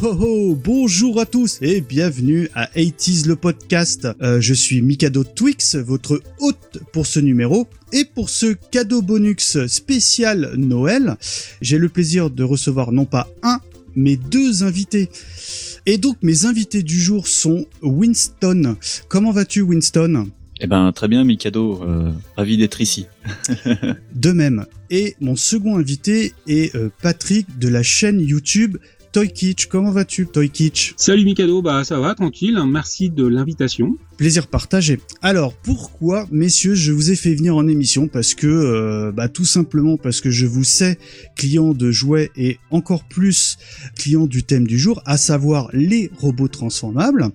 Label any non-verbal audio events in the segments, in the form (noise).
Bonjour à tous et bienvenue à 80s le podcast. Euh, je suis Mikado Twix, votre hôte pour ce numéro. Et pour ce cadeau bonus spécial Noël, j'ai le plaisir de recevoir non pas un, mais deux invités. Et donc mes invités du jour sont Winston. Comment vas-tu Winston? Eh ben très bien Mikado, euh, ravi d'être ici. De même. Et mon second invité est euh, Patrick de la chaîne YouTube Toy Kitsch. Comment vas-tu Toy Kitsch? Salut Mikado, bah ça va, tranquille, merci de l'invitation. Plaisir partagé. Alors pourquoi, messieurs, je vous ai fait venir en émission Parce que, euh, bah, tout simplement parce que je vous sais client de jouets et encore plus client du thème du jour, à savoir les robots transformables.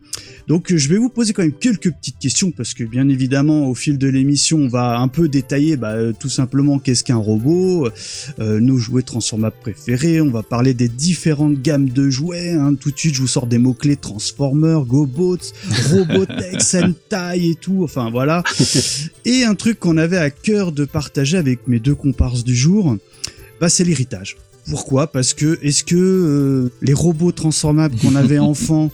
Donc je vais vous poser quand même quelques petites questions parce que bien évidemment au fil de l'émission on va un peu détailler bah, euh, tout simplement qu'est-ce qu'un robot, euh, nos jouets transformables préférés, on va parler des différentes gammes de jouets. Hein. Tout de suite je vous sors des mots clés Transformers, GoBots, (laughs) Robotech, Sentai et tout. Enfin voilà. (laughs) Et un truc qu'on avait à cœur de partager avec mes deux comparses du jour, bah c'est l'héritage. Pourquoi? Parce que est-ce que euh, les robots transformables qu'on avait (laughs) enfant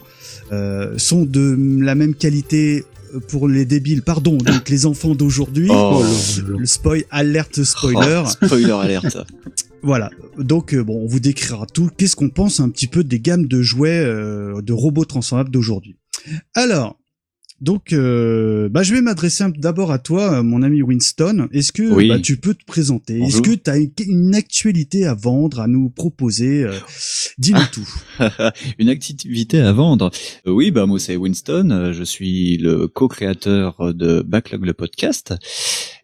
euh, sont de la même qualité pour les débiles, pardon, donc les enfants d'aujourd'hui. Oh. Le spoil, alerte spoiler. Oh, spoiler alerte. (laughs) Voilà. Donc euh, bon, on vous décrira tout. Qu'est-ce qu'on pense un petit peu des gammes de jouets euh, de robots transformables d'aujourd'hui? Alors, donc, euh, bah, je vais m'adresser d'abord à toi, euh, mon ami Winston. Est-ce que Oui. bah, tu peux te présenter? Est-ce que tu as une, une actualité à vendre, à nous proposer euh, Dis-nous tout. (laughs) Une activité à vendre? Euh, oui, bah moi c'est Winston, je suis le co-créateur de Backlog le podcast.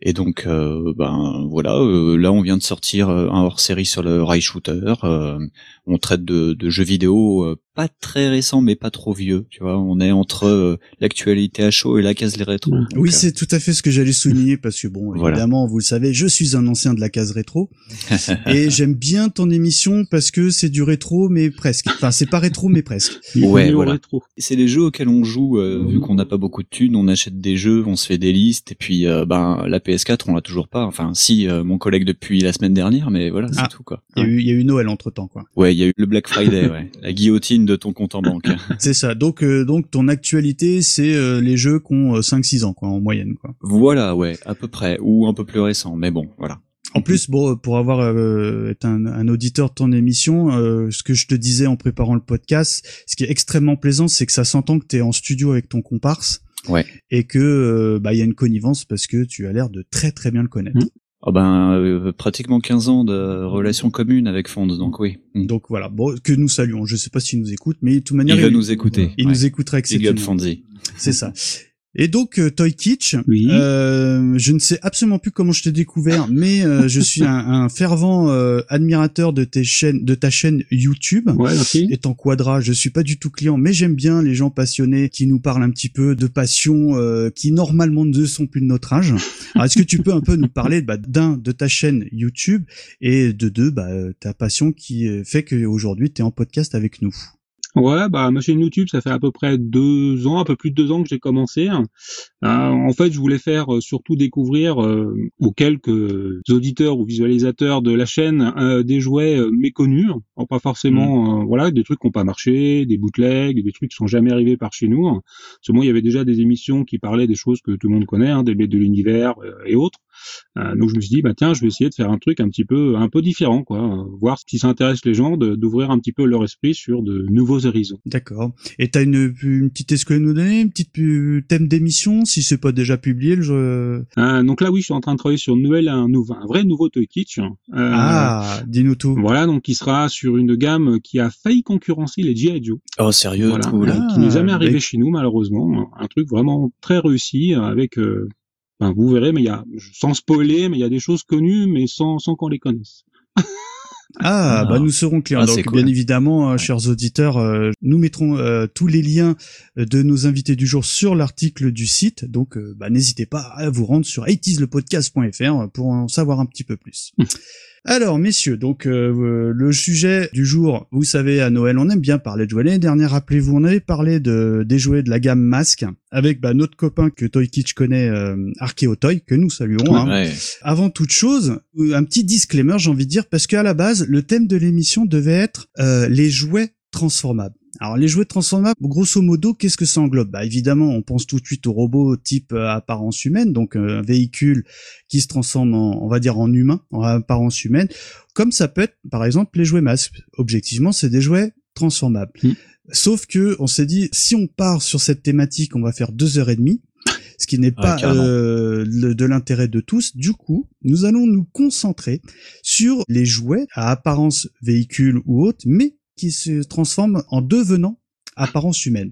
Et donc euh, ben voilà, euh, là on vient de sortir euh, un hors-série sur le rail shooter. euh, on traite de, de jeux vidéo euh, pas très récents mais pas trop vieux, tu vois, on est entre euh, l'actualité à chaud et la case les rétro. Donc, oui, euh, c'est tout à fait ce que j'allais souligner (laughs) parce que bon, Voilà. évidemment, vous le savez, je suis un ancien de la case rétro (laughs) et j'aime bien ton émission parce que c'est du rétro mais presque. Enfin, c'est pas rétro mais presque. (laughs) Ouais, voilà. rétro. C'est les jeux auxquels on joue, euh, vu qu'on n'a pas beaucoup de thunes, on achète des jeux, on se fait des listes, et puis euh, ben la PS4 on l'a toujours pas. Enfin si, euh, mon collègue depuis la semaine dernière, mais voilà, c'est Ah. tout quoi. Il y a eu, il y a eu Noël entre temps, quoi. Ouais, il y a eu le Black Friday, ouais. (laughs) la guillotine de ton compte en banque. (laughs) C'est ça. Donc, euh, donc ton actualité, c'est euh, les jeux qui ont euh, 5-6 ans, quoi, en moyenne, quoi. voilà, ouais, à peu près, ou un peu plus récent, mais bon, voilà. En plus, bon, pour avoir euh, été un, un auditeur de ton émission, euh, ce que je te disais en préparant le podcast, ce qui est extrêmement plaisant, c'est que ça s'entend que tu es en studio avec ton comparse. Ouais. Et que euh, bah il y a une connivence parce que tu as l'air de très très bien le connaître. Ah ben euh, pratiquement 15 ans de relations communes avec Fonds, donc oui. Donc voilà, bon, que nous saluons. Je sais pas s'il nous écoute, mais de toute manière, Il va nous écouter. il ouais. nous écoutera exceptionnellement. Fonzie. C'est ça. Et donc euh, Toy Kitsch, Oui. euh, je ne sais absolument plus comment je t'ai découvert, (laughs) mais euh, je suis un, un fervent euh, admirateur de tes chaînes, de ta chaîne YouTube. Ouais. Étant quadra, je suis pas du tout client, mais j'aime bien les gens passionnés qui nous parlent un petit peu de passion euh, qui normalement ne sont plus de notre âge. Alors est-ce que tu peux un peu nous parler bah, d'un de ta chaîne YouTube et de deux bah, ta passion qui fait qu'aujourd'hui tu es en podcast avec nous? Ouais, bah ma chaîne YouTube, ça fait à peu près deux ans, un peu plus de deux ans que j'ai commencé. Euh, en fait, je voulais faire euh, surtout découvrir euh, aux quelques auditeurs ou visualisateurs de la chaîne euh, des jouets euh, méconnus, Alors, pas forcément, euh, voilà, des trucs qui n'ont pas marché, des bootlegs, des trucs qui sont jamais arrivés par chez nous. Seulement, il y avait déjà des émissions qui parlaient des choses que tout le monde connaît, hein, des bêtes de l'univers et autres. Euh, donc je me suis dit, bah tiens, je vais essayer de faire un truc un petit peu, un peu différent, quoi, voir si ça intéresse les gens, d'ouvrir un petit peu leur esprit sur de nouveaux horizons. D'accord. Et t'as une, une petite est-ce que nous donner, une petite thème d'émission si c'est pas déjà publié le jeu? Euh, donc là, oui, je suis en train de travailler sur une nouvelle, un, nouveau, un vrai nouveau Toy Kitsch. Euh, ah, dis-nous tout. Voilà, donc qui sera sur une gamme qui a failli concurrencer les G.I. Joe, Oh sérieux, voilà, cool. euh, qui n'est jamais Ah, arrivé chez nous malheureusement. Un truc vraiment très réussi avec, euh, ben, vous verrez, mais il y a, sans spoiler, mais il y a des choses connues, mais sans, sans qu'on les connaisse. Ah, Ah. bah nous serons clients. Ah, Donc cool. bien évidemment, euh, chers auditeurs, euh, nous mettrons euh, tous les liens de nos invités du jour sur l'article du site. Donc euh, bah, n'hésitez pas à vous rendre sur 80slepodcast.fr pour en savoir un petit peu plus. (laughs) Alors messieurs, donc euh, euh, le sujet du jour, vous savez à Noël on aime bien parler de jouets. L'année dernière, rappelez-vous, on avait parlé de des jouets de la gamme Masque avec bah, notre copain que Toy Kitsch connaît, euh, Arkeo Toy, que nous saluons. hein. Ouais. Avant toute chose, euh, un petit disclaimer, j'ai envie de dire, parce qu'à la base, le thème de l'émission devait être euh, les jouets transformables. Alors les jouets transformables, grosso modo, qu'est-ce que ça englobe? Bah évidemment, on pense tout de suite aux robots type euh, apparence humaine, donc euh, un véhicule qui se transforme en, on va dire, en humain, en apparence humaine, comme ça peut être, par exemple, les jouets masques. Objectivement, c'est des jouets transformables. Mm. Sauf que on s'est dit, si on part sur cette thématique, on va faire deux heures et demie, ce qui n'est pas euh, le- de l'intérêt de tous. Du coup, nous allons nous concentrer sur les jouets à apparence véhicule ou autre, mais qui se transforment en devenant apparence humaine.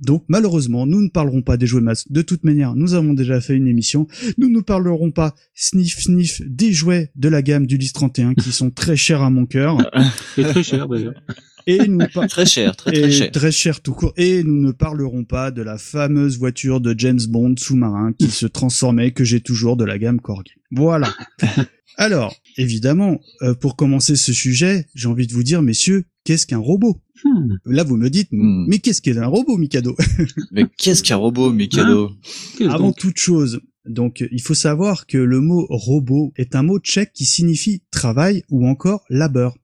Donc malheureusement, nous ne parlerons pas des jouets masques. De toute manière, nous avons déjà fait une émission. Nous ne parlerons pas sniff sniff des jouets de la gamme du 31 qui sont très chers à mon cœur. (laughs) C'est très cher d'ailleurs. Et nous par- Très cher, très très et cher. très cher tout court. Et nous ne parlerons pas de la fameuse voiture de James Bond sous-marin qui se transformait, que j'ai toujours de la gamme Corgi. Voilà. (laughs) Alors, évidemment, euh, pour commencer ce sujet, j'ai envie de vous dire, messieurs, qu'est-ce qu'un robot? Hmm. Là, vous me dites, Hmm. mais qu'est-ce qu'est un robot, Mikado? (laughs) Mais qu'est-ce qu'un robot, Mikado? Avant donc? toute chose, donc il faut savoir que le mot robot est un mot tchèque qui signifie travail ou encore labeur.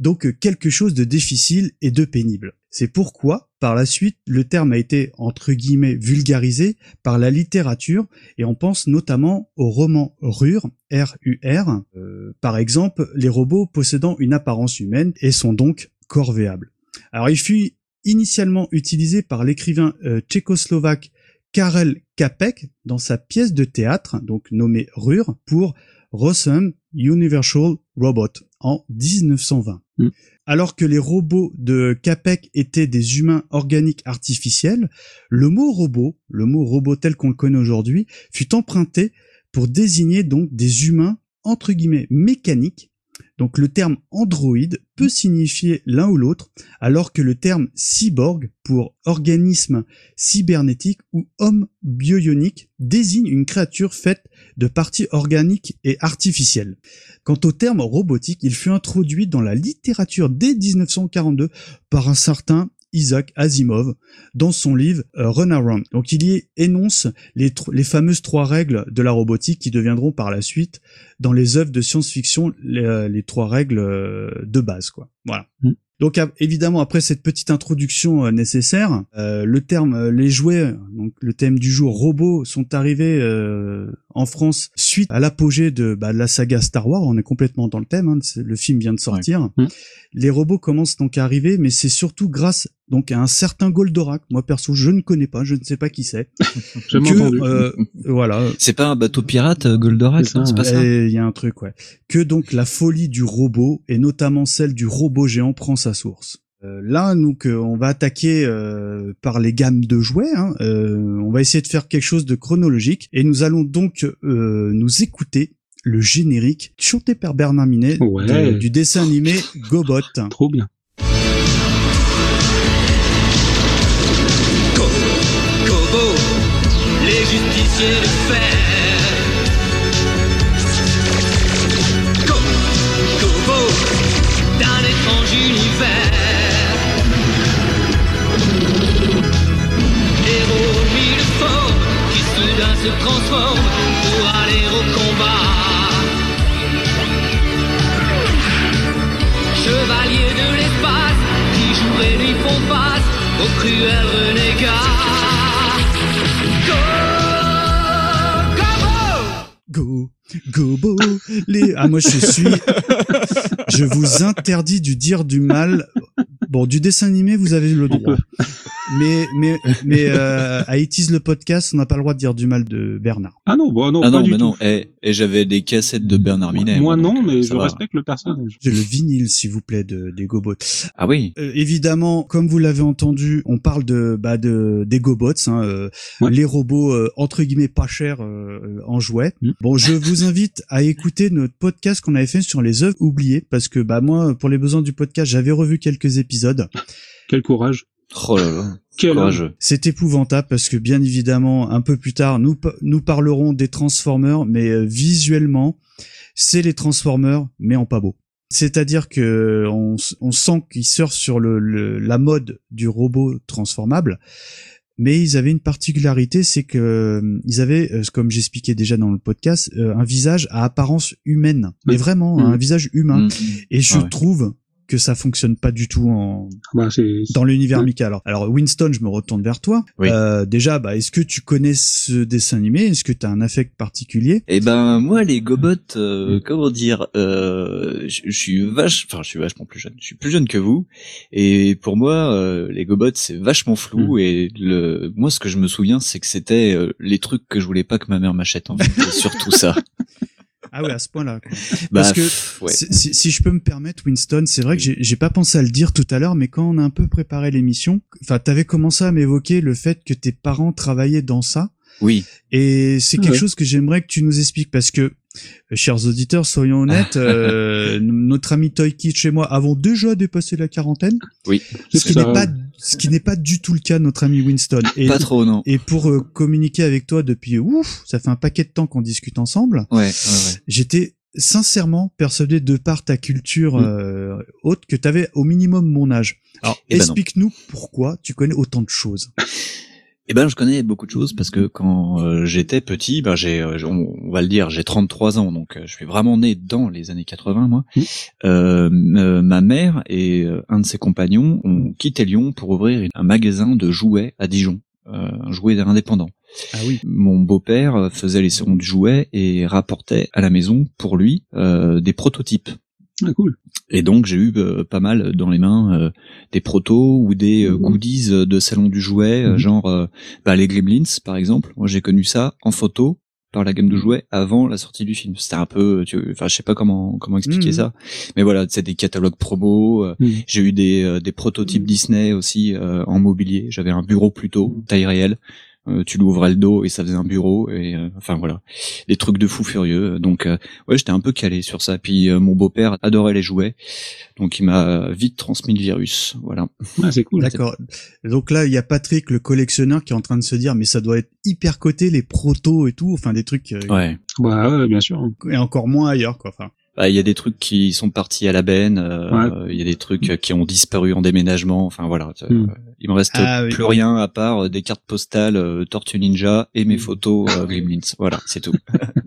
Donc quelque chose de difficile et de pénible. C'est pourquoi, par la suite, le terme a été entre guillemets vulgarisé par la littérature et on pense notamment au roman RUR, R-U-R, euh, par exemple les robots possédant une apparence humaine et sont donc corvéables. Alors il fut initialement utilisé par l'écrivain euh, tchécoslovaque Karel Capek dans sa pièce de théâtre, donc nommée Rur, pour Rossum Universal Robot en 1920. Mm. Alors que les robots de Capek étaient des humains organiques artificiels, le mot robot, le mot robot tel qu'on le connaît aujourd'hui, fut emprunté pour désigner donc des humains entre guillemets mécaniques. Donc le terme androïde peut signifier l'un ou l'autre, alors que le terme cyborg pour organisme cybernétique ou homme bioionique désigne une créature faite de parties organiques et artificielles. Quant au terme robotique, il fut introduit dans la littérature dès 1942 par un certain Isaac Asimov dans son livre euh, Runaround. Donc il y énonce les, les fameuses trois règles de la robotique qui deviendront par la suite dans les œuvres de science-fiction les, euh, les trois règles euh, de base quoi. Voilà. Mm. Donc évidemment après cette petite introduction euh, nécessaire, euh, le terme euh, les jouets donc le thème du jour robots sont arrivés euh, en France suite à l'apogée de, bah, de la saga Star Wars, on est complètement dans le thème hein, le film vient de sortir. Mm. Les robots commencent donc à arriver mais c'est surtout grâce donc à un certain Goldorak. Moi perso, je ne connais pas, je ne sais pas qui c'est. Que, euh, voilà, C'est pas un bateau pirate, euh, Goldorak C'est ça, non, C'est pas ça et Il y a un truc, ouais. Que donc la folie du robot, et notamment celle du robot géant, prend sa source. Euh, là, donc, euh, on va attaquer euh, par les gammes de jouets. hein. Euh, on va essayer de faire quelque chose de chronologique, et nous allons donc euh, nous écouter le générique chanté par Bernard Minet de- du dessin animé Gobot. Trop bien. Justiciers de fer. Kobo, Kobo, d'un étrange univers. Héros mille formes qui soudain se transforment pour aller au combat. Chevaliers de l'espace qui jour et nuit font face aux cruels renégats. Go, Gobo, les... Ah, moi, je suis... Je vous interdis du dire du mal. Bon, du dessin animé, vous avez le droit. Mais mais mais euh, à It is le podcast, on n'a pas le droit de dire du mal de Bernard. Ah non, bon, non, ah pas non, du mais tout. non. Et, et j'avais des cassettes de Bernard Minet. Moi non, donc, mais je va. respecte le personnage. J'ai le vinyle, s'il vous plaît, de, des GoBots. Ah oui. Euh, évidemment, comme vous l'avez entendu, on parle de bah de des GoBots, hein, euh, Ouais. les robots euh, entre guillemets pas chers euh, en jouets. Mm. Bon, je (laughs) vous invite à écouter notre podcast qu'on avait fait sur les œuvres oubliées, parce que bah moi, pour les besoins du podcast, j'avais revu quelques épisodes. Quel courage. Oh là là. C'est épouvantable parce que bien évidemment, un peu plus tard, nous nous parlerons des Transformers, mais euh, visuellement, c'est les Transformers, mais en pas beau. C'est-à-dire que on, on sent qu'ils surfent sur le, le- la mode du robot transformable, mais ils avaient une particularité, c'est que euh, ils avaient, euh, comme j'expliquais déjà dans le podcast, euh, un visage à apparence humaine, mais vraiment Mhm. un visage humain. Mm. Et je Ah ouais. trouve que ça fonctionne pas du tout en, Bah, c'est, dans l'univers Ouais. Mika. Alors, alors Winston, je me retourne vers toi. Oui. Euh, déjà, bah, est-ce que tu connais ce dessin animé? Est-ce que tu as un affect particulier? Eh ben moi les gobots, euh, comment dire, euh, je suis vache, enfin je suis vachement plus jeune, je suis plus jeune que vous, et pour moi euh, les gobots c'est vachement flou et le, moi ce que je me souviens c'est que c'était euh, les trucs que je voulais pas que ma mère m'achète en fait, surtout ça. (laughs) Ah ouais, à ce point-là. quoi. (laughs) Bah, Parce que ouais. Si, si- si je peux me permettre, Winston, c'est vrai que j'ai pas pensé à le dire tout à l'heure, mais quand on a un peu préparé l'émission, enfin, t'avais commencé à m'évoquer le fait que tes parents travaillaient dans ça, Oui. et c'est quelque Ouais. chose que j'aimerais que tu nous expliques parce que, chers auditeurs, soyons honnêtes, (laughs) euh, notre ami Toy Kitsch et moi avons déjà dépassé la quarantaine, Oui. ce qui n'est pas, ce qui n'est pas du tout le cas de notre ami Winston. Et, Pas trop non. et pour euh, communiquer avec toi depuis ouf, ça fait un paquet de temps qu'on discute ensemble. Ouais. ouais, ouais. J'étais sincèrement persuadé de par ta culture Mm. euh, haute que tu avais au minimum mon âge. Alors Eh ben explique-nous pourquoi tu connais autant de choses. (laughs) Eh ben, je connais beaucoup de choses parce que quand euh, j'étais petit, ben j'ai, euh, on, on va le dire, j'ai 33 ans, donc euh, je suis vraiment né dans les années 80, moi. Mmh. Ma mère et un de ses compagnons ont quitté Lyon pour ouvrir un magasin de jouets à Dijon, euh, un jouet indépendant. Ah oui. Mon beau-père faisait les salons du jouet et rapportait à la maison pour lui euh, des prototypes. Ah, cool. Et donc j'ai eu euh, pas mal dans les mains euh, des protos ou des euh, Mhm. goodies de salon du jouet, euh, Mhm. genre euh, bah, les Gremlins par exemple. Moi j'ai connu ça en photo par la gamme de jouets avant la sortie du film. C'était un peu, tu- enfin je sais pas comment comment expliquer Mhm. ça, mais voilà, c'est des catalogues promo. euh, Mhm. J'ai eu des euh, des prototypes Disney aussi euh, en mobilier. J'avais un bureau plutôt taille réelle. Euh, tu l'ouvrais le dos et ça faisait un bureau et euh, enfin voilà des trucs de fou furieux donc euh, ouais j'étais un peu calé sur ça puis euh, mon beau-père adorait les jouets donc il m'a vite transmis le virus voilà Ah, c'est cool. D'accord. Donc là, il y a Patrick, le collectionneur, qui est en train de se dire, mais ça doit être hyper coté, les protos et tout, enfin des trucs, euh, ouais Bah, ouais, bien sûr. et encore moins ailleurs, quoi. Enfin, Bah, il y a des trucs qui sont partis à la benne euh, il y a des trucs qui ont disparu en déménagement enfin voilà euh, Mm. il me reste Ah, oui. plus rien à part euh, des cartes postales euh, Tortue Ninja et mes photos euh, (laughs) Gremlins voilà c'est tout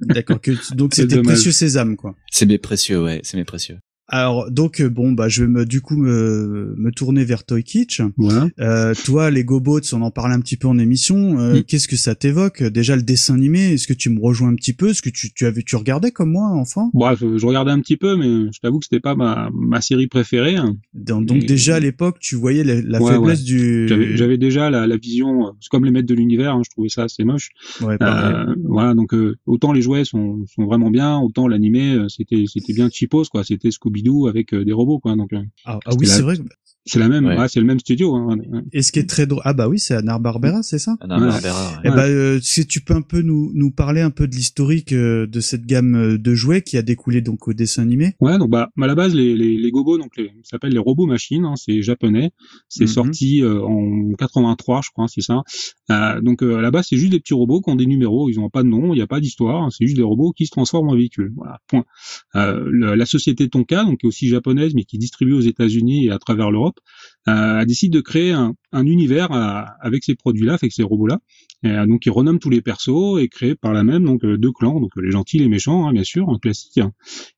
d'accord. Que, donc C'est c'était précieux sésame, quoi. c'est mes précieux ouais c'est mes précieux Alors donc euh, bon bah je vais me du coup me, me tourner vers Toy Kitsch. Voilà. Euh, toi les GoBots on en parle un petit peu en émission. Euh, Mm. Qu'est-ce que ça t'évoque? Déjà le dessin animé. Est-ce que tu me rejoins un petit peu? Est-ce que tu tu avais tu regardais comme moi enfant? Bref, euh, je regardais un petit peu, mais je t'avoue que c'était pas ma, ma série préférée. hein. Donc, Et- déjà à l'époque tu voyais la, la Ouais, faiblesse du. J'avais déjà la, la vision, c'est comme les maîtres de l'univers, hein, je trouvais ça assez moche. Ouais. Euh, voilà, donc euh, autant les jouets sont, sont vraiment bien, autant l'animé c'était c'était bien cheapos quoi, c'était Scooby Avec euh, des robots quoi. Donc euh, Ah, ah oui c'est vrai. C'est la même, Ouais. ouais, c'est le même studio. Hein. Et ce qui est très drôle. Ah bah oui c'est Anna Barbera c'est ça Anna Ouais. Barbera ouais. Eh Ouais. ben, euh, si tu peux un peu nous, nous parler un peu de l'historique euh, de cette gamme euh, de jouets qui a découlé donc au dessin animé? Ouais, donc bah à la base les les, les gobos donc les ça s'appelle les robots machines, hein, c'est japonais, c'est Mhm. sorti euh, en 83 je crois, c'est ça. Euh, donc euh, à la base c'est juste des petits robots qui ont des numéros, ils ont pas de nom, il n'y a pas d'histoire, hein, c'est juste des robots qui se transforment en véhicules. Voilà, point. Euh, le- la société Tonka, donc qui est aussi japonaise mais qui distribue aux États-Unis et à travers l'Europe, euh, a décidé de créer un, un univers euh, avec ces produits-là, avec ces robots-là. Euh, donc ils renomment tous les persos et créent par là même donc deux clans, donc les gentils, les méchants, hein, bien sûr, un classique. hein.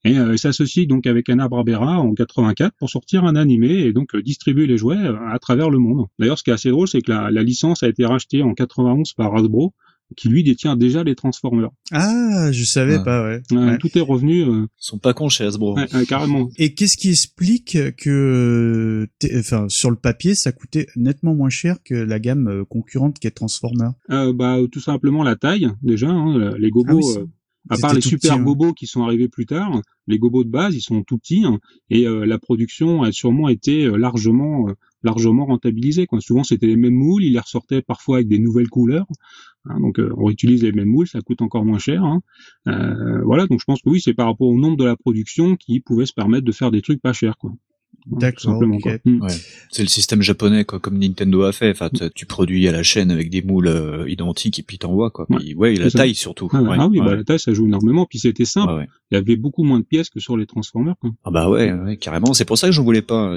Et s'associe donc avec Anna Barbera en 84 pour sortir un animé et donc distribuer les jouets à travers le monde. D'ailleurs, ce qui est assez drôle, c'est que la, la licence a été rachetée en 91 par Hasbro qui lui détient déjà les Transformers. Ah, je savais pas, ouais. Euh, Ouais. Tout est revenu euh, Ils sont pas cons chez Hasbro. ouais, carrément. Et qu'est-ce qui explique que, t'es- enfin, sur le papier, ça coûtait nettement moins cher que la gamme euh, concurrente qui est Transformer Euh, bah, tout simplement la taille déjà. hein, les gobos, Ah oui, à part les super petits, hein. gobos qui sont arrivés plus tard, les gobos de base ils sont tout petits hein, et euh, la production a sûrement été euh, largement euh, largement rentabilisée. Quoi. Souvent c'était les mêmes moules, ils les ressortaient parfois avec des nouvelles couleurs. hein, donc euh, on utilise les mêmes moules, ça coûte encore moins cher. hein. Euh, voilà, donc je pense que oui c'est par rapport au nombre de la production qui pouvait se permettre de faire des trucs pas chers. Quoi. D'accord, simplement, ok. quoi. Mm. Ouais. C'est le système japonais, quoi, comme Nintendo a fait. Enfin, tu- produis à la chaîne avec des moules euh, identiques et puis t'envoies, quoi. Puis, ouais, et la ça. taille surtout. Ah, Ouais, ah oui, ouais. bah, la taille ça joue énormément, puis c'était simple. Ouais, ouais. Il y avait beaucoup moins de pièces que sur les Transformers. Quoi. Ah bah ouais, ouais, carrément. C'est pour ça que je voulais pas. euh,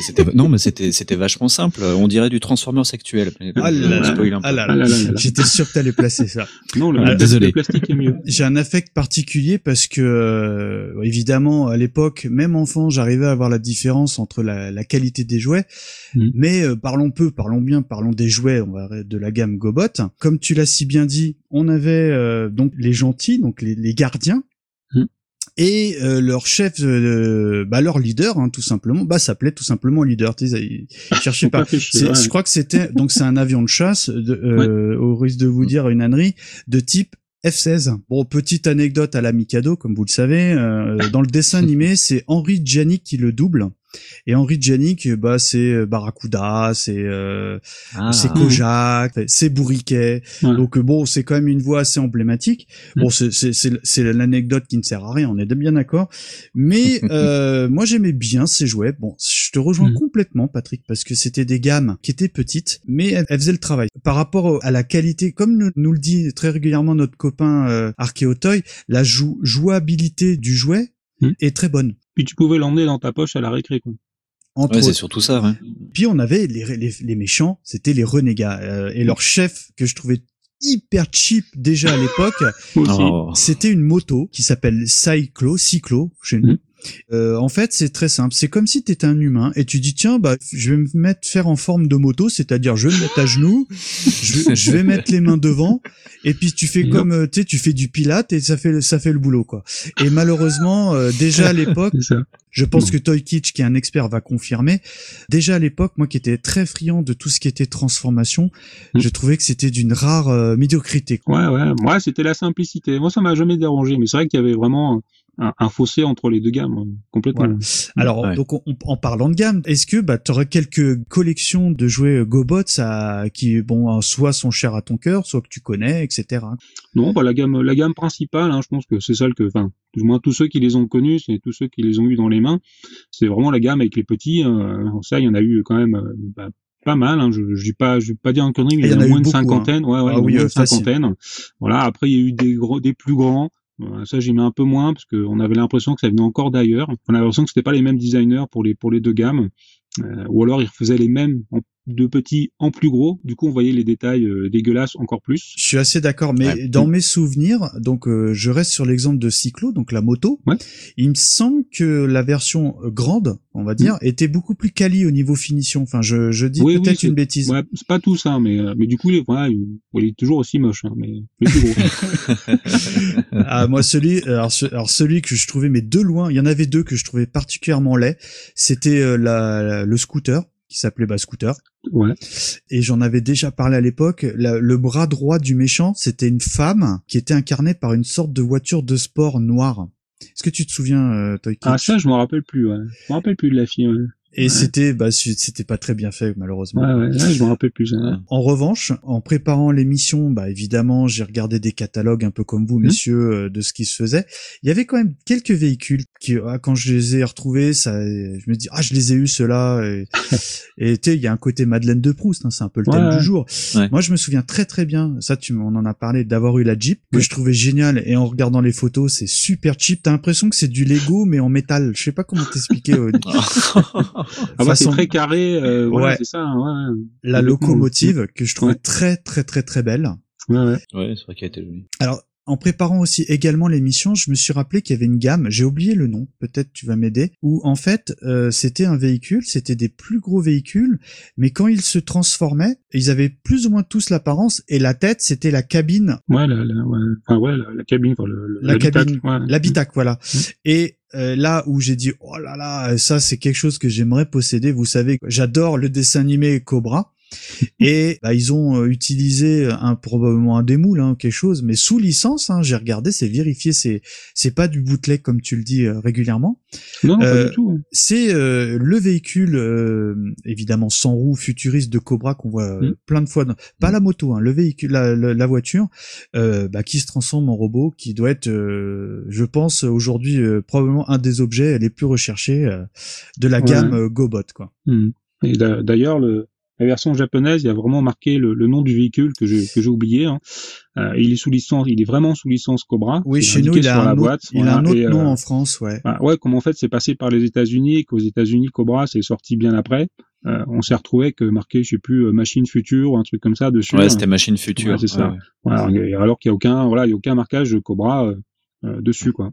C'était non, mais c'était c'était vachement simple. On dirait du Transformers actuel. Ah là là, Spoil un peu. là là là là là. J'étais sûr que t'allais placer ça. Non, le, Ah, le désolé. plastique est mieux. J'ai un affect particulier parce que, euh, évidemment, à l'époque, même enfant, j'arrivais à voir la différence entre la, la qualité des jouets. Mhm. Mais euh, parlons peu, parlons bien, parlons des jouets, on va de la gamme Gobot. Comme tu l'as si bien dit, on avait euh, donc les gentils, donc les, les gardiens. Mhm. Et euh, leur chef, euh, bah leur leader, hein, tout simplement, bah s'appelait tout simplement leader. Ils (laughs) cherchaient pas. pas ouais. Je crois que c'était donc c'est un avion de chasse, de, euh, au risque de vous dire une ânerie, de type F-16. Bon, petite anecdote à la Mikado, comme vous le savez, euh, dans le dessin (laughs) animé, c'est Henri Djanik qui le double. Et Henri Djanik, bah c'est euh, Barracuda, c'est euh, Ah. c'est Kojak, c'est Bourriquet. Ouais. Donc euh, bon, c'est quand même une voix assez emblématique. Bon, c'est c'est l'anecdote qui ne sert à rien, on est bien d'accord. Mais (laughs) euh, moi j'aimais bien ces jouets. Bon, je te rejoins Mhm. complètement, Patrick, parce que c'était des gammes qui étaient petites, mais elles, faisaient le travail. Par rapport à la qualité, comme nous, nous le dit très régulièrement notre copain euh, Archéotoy, la jou- jouabilité du jouet Mhm. est très bonne. Puis tu pouvais l'emmener dans ta poche à la récré. Quoi. Entre Ouais, c'est surtout ça. Ouais. Puis on avait les, les, les méchants, c'était les renégats. Euh, et leur chef, que je trouvais hyper cheap déjà à l'époque. (laughs) Oh. c'était une moto qui s'appelle Cyclo, Cyclo chez nous. Mhm. Euh, en fait, c'est très simple. C'est comme si tu étais un humain et tu dis tiens, bah je vais me mettre faire en forme de moto, c'est-à-dire je vais me mettre à genoux, je vais, je vais mettre les mains devant et puis tu fais comme euh, tu sais, tu fais du pilate et ça fait ça fait le boulot quoi. Et malheureusement, euh, déjà à l'époque, je pense Non. que Toy Kitsch, qui est un expert, va confirmer. Déjà à l'époque, moi qui étais très friand de tout ce qui était transformation, Mm. je trouvais que c'était d'une rare euh, médiocrité. quoi. Ouais, ouais. Moi, c'était la simplicité. Moi, ça m'a jamais dérangé. Mais c'est vrai qu'il y avait vraiment un, un fossé entre les deux gammes, euh, complètement. Voilà. Alors, Ouais. donc on- on- en parlant de gamme, est-ce que bah, tu aurais quelques collections de jouets euh, GoBots à, qui, bon, soit sont chers à ton cœur, soit que tu connais, etc. Non, bah, la gamme, la gamme principale, hein, je pense que c'est celle que, enfin, du moins tous ceux qui les ont connus, c'est tous ceux qui les ont eu dans les mains. C'est vraiment la gamme avec les petits. Euh, ça, il y en a eu quand même euh, bah, pas mal. Hein, je, je dis pas, je vais pas dire en connerie, mais il y en a, eu moins de beaucoup, hein. cinquantaine. Ouais, ouais, Ah oui, moins euh, de facile. cinquantaine. Voilà. Après, il y a eu des gros, des plus grands. Ça, j'y mets un peu moins parce qu'on avait l'impression que ça venait encore d'ailleurs. On avait l'impression que c'était pas les mêmes designers pour les pour les deux gammes, Euh, ou alors ils refaisaient les mêmes de petits en plus gros. Du coup, on voyait les détails euh, dégueulasses encore plus. Je suis assez d'accord, mais Ouais. dans mes souvenirs, donc euh, je reste sur l'exemple de Cyclo, donc la moto. Ouais. Il me semble que la version euh, grande, on va dire, était beaucoup plus quali au niveau finition. Enfin, je, je dis Oui, peut-être c'est- une bêtise. Ouais, c'est pas tout ça, mais euh, mais du coup, il est, voilà, il, il est toujours aussi moche, hein, mais, mais plus gros. (laughs) Ah, moi, celui, alors, ce- alors celui que je trouvais, mais de loin, il y en avait deux que je trouvais particulièrement laid. C'était euh, la, la- le scooter qui s'appelait bah, scooter. ouais. Et j'en avais déjà parlé à l'époque. Le bras droit du méchant, c'était une femme qui était incarnée par une sorte de voiture de sport noire. Est-ce que tu te souviens, euh, Toy Ah ça, je me rappelle plus. Ouais. Je me rappelle plus de la fille. Ouais, Et ouais. c'était, bah, c'était pas très bien fait malheureusement. ouais, ouais, je me rappelle plus. En revanche, en préparant l'émission, bah évidemment, j'ai regardé des catalogues un peu comme vous, Mhm. messieurs, euh, de ce qui se faisait. Il y avait quand même quelques véhicules qui, ah, quand je les ai retrouvés, ça, je me dis ah je les ai eus ceux-là. Et (laughs) tu sais, il y a un côté Madeleine de Proust, hein, c'est un peu le thème du jour. Moi, je me souviens très très bien. Ça, tu on en a parlé d'avoir eu la Jeep que je trouvais génial. Et en regardant les photos, c'est super cheap. T'as l'impression que c'est du Lego mais en métal. Je sais pas comment t'expliquer. (laughs) (laughs) Ah bah, c'est très carré. Euh, voilà, Ouais. c'est ça. hein, Ouais, la locomotive que je trouvais Ouais. très très très très belle. ouais, ouais. ouais, c'est vrai qu'elle était jolie. Alors, en préparant aussi également l'émission, je me suis rappelé qu'il y avait une gamme, j'ai oublié le nom, peut-être tu vas m'aider, où en fait euh, c'était un véhicule, c'était des plus gros véhicules, mais quand ils se transformaient, ils avaient plus ou moins tous l'apparence et la tête c'était la cabine. Ouais, la, la, ouais, enfin, ouais, la, la cabine, enfin, le, le- La l'habitacle, cabine, ouais. l'habitacle, voilà. Mm. Et euh, là où j'ai dit oh là là, ça c'est quelque chose que j'aimerais posséder. Vous savez, j'adore le dessin animé Cobra. Et bah, ils ont euh, utilisé un probablement un démoule, hein, quelque chose, mais sous licence. Hein, j'ai regardé, c'est vérifié, c'est c'est pas du bootleg comme tu le dis euh, régulièrement. Non, non, Euh, pas du tout. C'est euh, le véhicule euh, évidemment sans roue futuriste de Cobra qu'on voit Mm. plein de fois. Dans, pas la moto, hein, le véhicule, la, la, la voiture, euh, bah, qui se transforme en robot, qui doit être, euh, je pense aujourd'hui euh, probablement un des objets les plus recherchés euh, de la Ouais. gamme GoBot quoi. Hmm. Et d'a- d'ailleurs, le, la version japonaise, il y a vraiment marqué le, le nom du véhicule que j'ai que j'ai oublié. Hein. Euh, il est sous licence, il est vraiment sous licence Cobra. Oui, chez nous il a sur un la autre, boîte. il a voilà, un autre et, euh, nom en France, ouais. bah, ouais, comme en fait c'est passé par les États-Unis et qu'aux États-Unis Cobra c'est sorti bien après. Euh, on s'est retrouvé que marqué, je sais plus, euh, machine future ou un truc comme ça dessus. Ouais, hein. c'était Machine Future. Ouais, c'est ça. ouais. Voilà, et alors qu'il y a aucun, voilà, il y a aucun marquage de Cobra euh, euh, dessus quoi.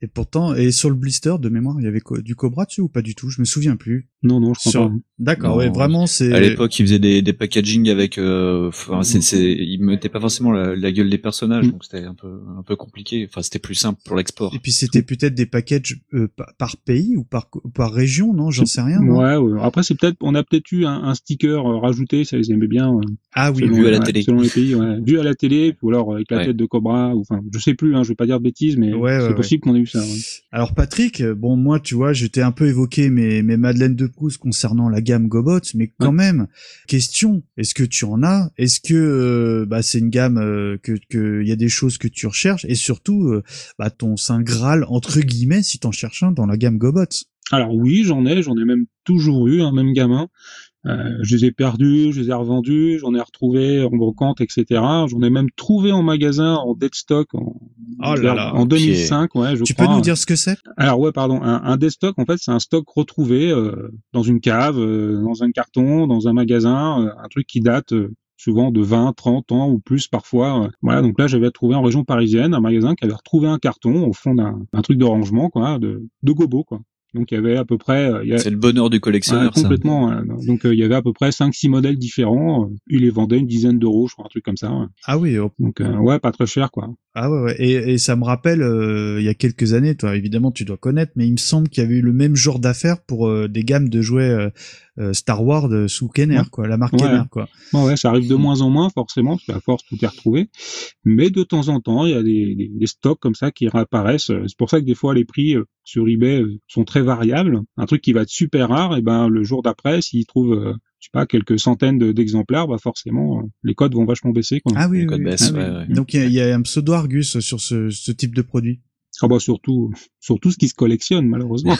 Et pourtant, et sur le blister de mémoire, il y avait du Cobra dessus ou pas du tout? Je me souviens plus. Non, non, je crois Sur- pas. D'accord, ouais, vraiment c'est. À l'époque, ils faisaient des, des packaging avec. Euh, enfin, c'est, c'est, ils mettaient pas forcément la, la gueule des personnages, Mm. donc c'était un peu, un peu compliqué. Enfin, c'était plus simple pour l'export. Et puis c'était peut-être des packages euh, par, pays ou par par région, non? J'en sais rien. non? Ouais, ouais. Après, c'est peut-être, on a peut-être eu un, un sticker euh, rajouté, ça ils aimaient bien. Ah oui, selon, vu à la ouais, télé. selon les pays, ouais. vu à la télé, ou alors avec la Ouais. tête de Cobra, ou enfin, je sais plus, hein, je vais pas dire de bêtises, mais Ouais, c'est ouais, possible qu'on ait eu ça. ouais. Alors Patrick, bon moi tu vois, j'étais un peu évoqué mes mes madeleines de Proust concernant la gamme Gobot, mais quand même, question, est-ce que tu en as? Est-ce que euh, bah c'est une gamme euh, que que il y a des choses que tu recherches? Et surtout euh, bah ton saint graal entre guillemets si t'en cherches un dans la gamme Gobot? Alors oui, j'en ai, j'en ai même toujours eu, un même gamin. Euh, je les ai perdus, je les ai revendus, j'en ai retrouvé en brocante, etc. J'en ai même trouvé en magasin en dead stock en, Oh là vers- là, en 2005, ouais, je tu crois. peux nous dire ce que c'est? Alors ouais, pardon, un, un dead stock, en fait, c'est un stock retrouvé euh, dans une cave, euh, dans un carton, dans un magasin, euh, un truc qui date euh, souvent de 20, 30 ans ou plus parfois. Voilà, donc là, j'avais trouvé en région parisienne un magasin qui avait retrouvé un carton au fond d'un un truc de rangement, quoi, de, de gobo, quoi. Donc il y avait à peu près, euh, C'est le bonheur du Ouais, collectionneur, ça. complètement. ouais. Donc euh, il y avait à peu près 5-6 modèles différents. euh, Il les vendait une dizaine d'euros, je crois, un truc comme ça. ouais. Ah oui, oh, Donc euh, ouais, pas très cher, quoi. ah ouais, ouais. Et, et ça me rappelle euh, il y a quelques années, toi évidemment tu dois connaître, mais il me semble qu'il y avait eu le même genre d'affaires pour euh, des gammes de jouets euh, euh, Star Wars de- sous Kenner, Ouais. quoi, la marque Ouais. Kenner, quoi. Ouais, ouais, ça arrive de moins en moins forcément, parce qu'à force tout est retrouvé. Mais de temps en temps, il y a des, des- des stocks comme ça qui réapparaissent. C'est pour ça que des fois les prix euh, sur eBay euh, sont très variables. Un truc qui va être super rare, et ben le jour d'après, s'il trouve, euh, je sais pas, quelques centaines de- d'exemplaires, bah forcément euh, les codes vont vachement baisser. Quoi. Ah oui, Les oui, codes oui. baissent, Ah oui. ouais, ouais. Donc il y a, il y a un pseudo Argus sur ce, ce type de produit. Ah bah surtout, surtout ce qui se collectionne malheureusement.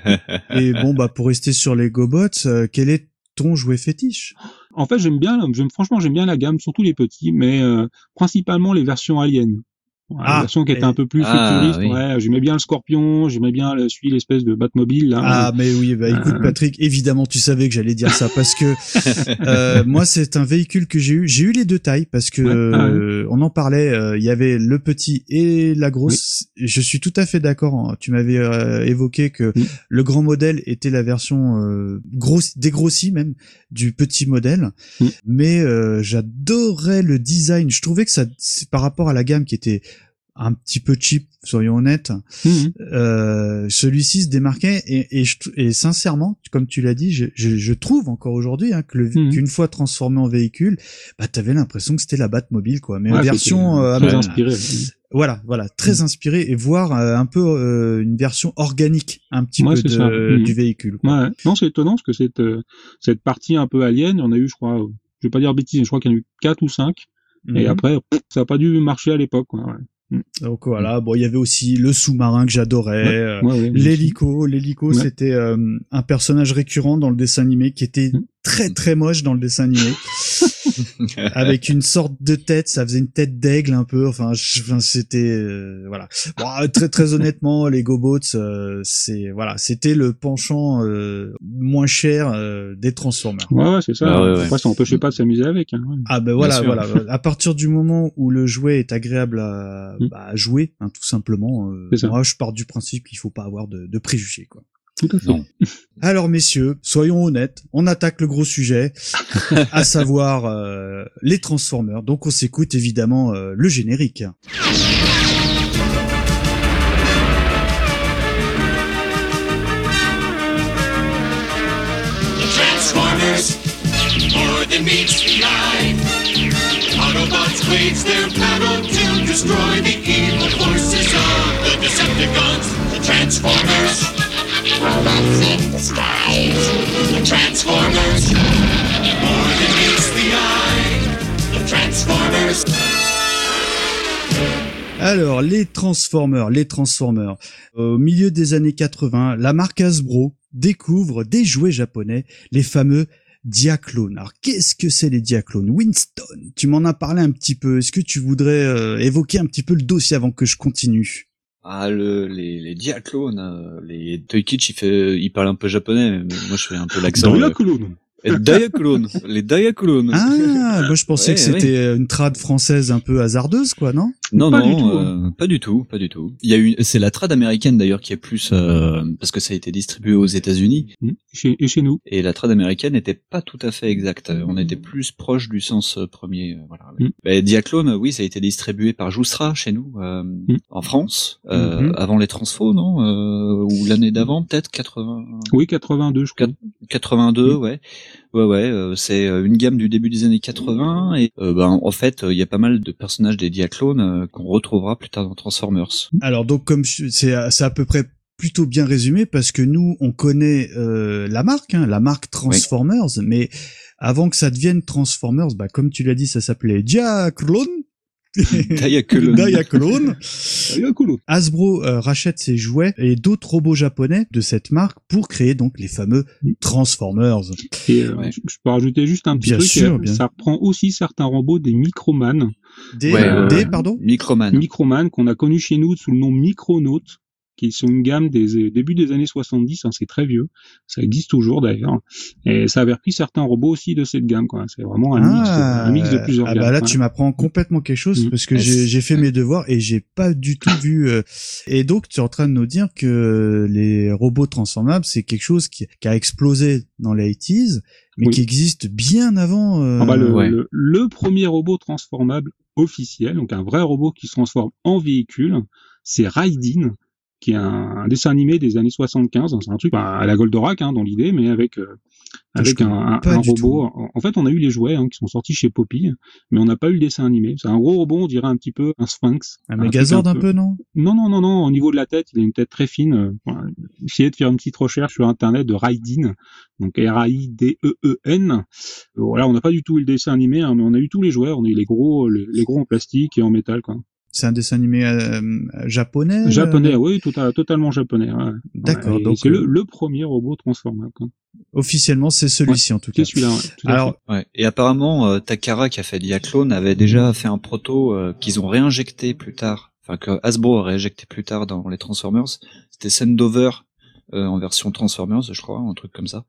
(laughs) Et bon bah pour rester sur les GoBots, euh, quel est ton jouet fétiche? En fait, j'aime bien, j'aime, franchement, j'aime bien la gamme, surtout les petits, mais euh, principalement les versions aliens. Ah, les versions qui étaient et- un peu plus Ah, futuristes. oui. Ouais, j'aimais bien le Scorpion, j'aimais bien le, celui, l'espèce de Batmobile. Là. Ah mais oui, bah écoute Euh. Patrick, évidemment tu savais que j'allais dire ça parce que (laughs) euh, moi c'est un véhicule que j'ai eu, j'ai eu les deux tailles parce que Ouais, ah euh, on en parlait, euh, il y avait le petit et la grosse. Je suis tout à fait d'accord. hein. Tu m'avais euh, évoqué que Oui. le grand modèle était la version euh, grosse, dégrossie même du petit modèle, Oui. mais euh, j'adorais le design. Je trouvais que ça, c'est par rapport à la gamme qui était un petit peu cheap, soyons honnêtes. Mhm. Euh, celui-ci se démarquait et, et, je- et sincèrement, comme tu l'as dit, je, je, je trouve encore aujourd'hui hein, que le- Mhm. qu'une fois transformé en véhicule, bah t'avais l'impression que c'était la Batmobile quoi, mais en version euh, très inspiré. voilà, voilà, très inspiré et voir euh, un peu euh, une version organique un petit Ouais, peu de-. Mhm. du véhicule. quoi. Ouais. Non, c'est étonnant parce que cette euh, cette partie un peu alien, on a eu, je crois, euh, je vais pas dire bêtises, mais je crois qu'il y en a eu quatre ou cinq. Et Mhm. après, pff, ça a pas dû marcher à l'époque. Ouais. Donc voilà, bon, il y avait aussi le sous-marin que j'adorais. Ouais, euh, ouais, ouais, L'hélico, l'hélico, c'était euh, un personnage récurrent dans le dessin animé qui était Mhm. très très moche dans le dessin animé. (laughs) (laughs) avec une sorte de tête, ça faisait une tête d'aigle un peu. Enfin, je- enfin, c'était euh, voilà. Bon, euh, très très honnêtement, (laughs) les GoBots, euh, c'est voilà, c'était le penchant euh, moins cher euh, des Transformers. Ouais, ouais, c'est ça. Ah ouais, ouais. Après, ça n'empêchait pas de s'amuser avec. Hein. ouais. Ah ben voilà, voilà. À partir du moment où le jouet est agréable à, Mm. bah, à jouer, hein, tout simplement, euh, C'est ça. moi je pars du principe qu'il faut pas avoir de, de préjugés. Quoi. Tout à fait. Non. Alors messieurs, soyons honnêtes, on attaque le gros sujet, (laughs) à savoir euh, les Transformers. Donc on s'écoute évidemment euh, le générique. Transformers, more than meets the eye. Autobots wage their battle to destroy the evil forces of the Decepticons. The Transformers, Transformers, Transformers. Alors les Transformers, les Transformers. Au milieu des années 80, la marque Hasbro découvre des jouets japonais, les fameux Diaclones. Alors qu'est-ce que c'est les Diaclones? Winston, tu m'en as parlé un petit peu. Est-ce que tu voudrais euh, évoquer un petit peu le dossier avant que je continue? Ah, le, les, les diaclones, euh, les Toykich, il fait, il parle un peu japonais, mais moi je fais un peu l'accent. Dans la euh, colonne. (laughs) Diaclone, les diaclones. Ah, moi je pensais Ouais, que c'était euh, une trad française un peu hasardeuse, quoi, non? Non, Pas non, du tout, euh, pas du tout, pas du tout. Il y a eu, c'est la trad américaine d'ailleurs qui est plus, euh, parce que ça a été distribué aux États-Unis Mm. Chez, et chez nous. et la trad américaine n'était pas tout à fait exacte. On était plus proche du sens euh, premier. euh, Voilà. Mm. Ben, Diaclone, oui, ça a été distribué par Joustra chez nous, euh, en France, avant les transfos, non euh, Ou l'année d'avant, peut-être 80. Oui, 82, je crois. 82, Mm. ouais. Ouais, ouais, euh, c'est euh, une gamme du début des années 80 et euh, ben en fait, euh, il y a pas mal de personnages des Diaclones euh, qu'on retrouvera plus tard dans Transformers. Alors donc comme c'est à- c'est à peu près plutôt bien résumé parce que nous on connaît euh, la marque, hein, la marque Transformers, mais avant que ça devienne Transformers, bah comme tu l'as dit, ça s'appelait Diaclone. Diaclone. Diaclone. Il y a un colonne. Hasbro euh, rachète ses jouets et d'autres robots japonais de cette marque pour créer donc les fameux Transformers. Et euh, Ouais. je, je peux rajouter juste un petit Bien truc. sûr, euh, bien. Ça reprend aussi certains robots des Microman. Des, Ouais, ouais, des pardon? Microman. Microman qu'on a connu chez nous sous le nom Micronaut, qui sont une gamme des euh, débuts des années 70. hein, c'est très vieux. Ça existe toujours d'ailleurs. Et ça avait repris certains robots aussi de cette gamme. quoi. C'est vraiment un, mix, un mix de plusieurs ah gammes. bah là ouais. tu m'apprends complètement quelque chose Mm. parce que Ah, j'ai fait mes devoirs et j'ai pas du tout vu euh, et donc tu es en train de nous dire que les robots transformables c'est quelque chose qui, qui a explosé dans les 80s mais Oui. qui existe bien avant euh, Ah bah, le, Ouais. le, le premier robot transformable officiel, donc un vrai robot qui se transforme en véhicule, c'est Raidin, qui est un, un dessin animé des années 75. C'est un truc bah, à la Goldorak hein, dans l'idée, mais avec euh, avec un, un- un robot. En, en fait, on a eu les jouets hein, qui sont sortis chez Poppy, mais on n'a pas eu le dessin animé. C'est un gros robot, on dirait un petit peu un sphinx. un truc Megazord un peu non? Non, non, non, non. Au niveau de la tête, il a une tête très fine. Euh, voilà. Essayez de faire une petite recherche sur Internet de Raidin, donc R-A-I-D-E-E-N. Euh, Voilà, on n'a pas du tout eu le dessin animé, hein, mais on a eu tous les jouets. On a eu les gros, les, les gros en plastique et en métal, quoi. C'est un dessin animé euh, japonais Japonais, euh, oui, tout à- totalement japonais. ouais. D'accord, Ouais, donc, c'est euh, le, le premier robot transformable. quoi. officiellement c'est celui-ci en tout cas C'est celui-là. ouais, tout à alors Ouais. Et apparemment, euh, Takara qui a fait Diaclone avait déjà fait un proto euh, qu'ils ont réinjecté plus tard, enfin que Hasbro a réinjecté plus tard dans les Transformers. C'était Sendover euh, en version Transformers, je crois, un truc comme ça.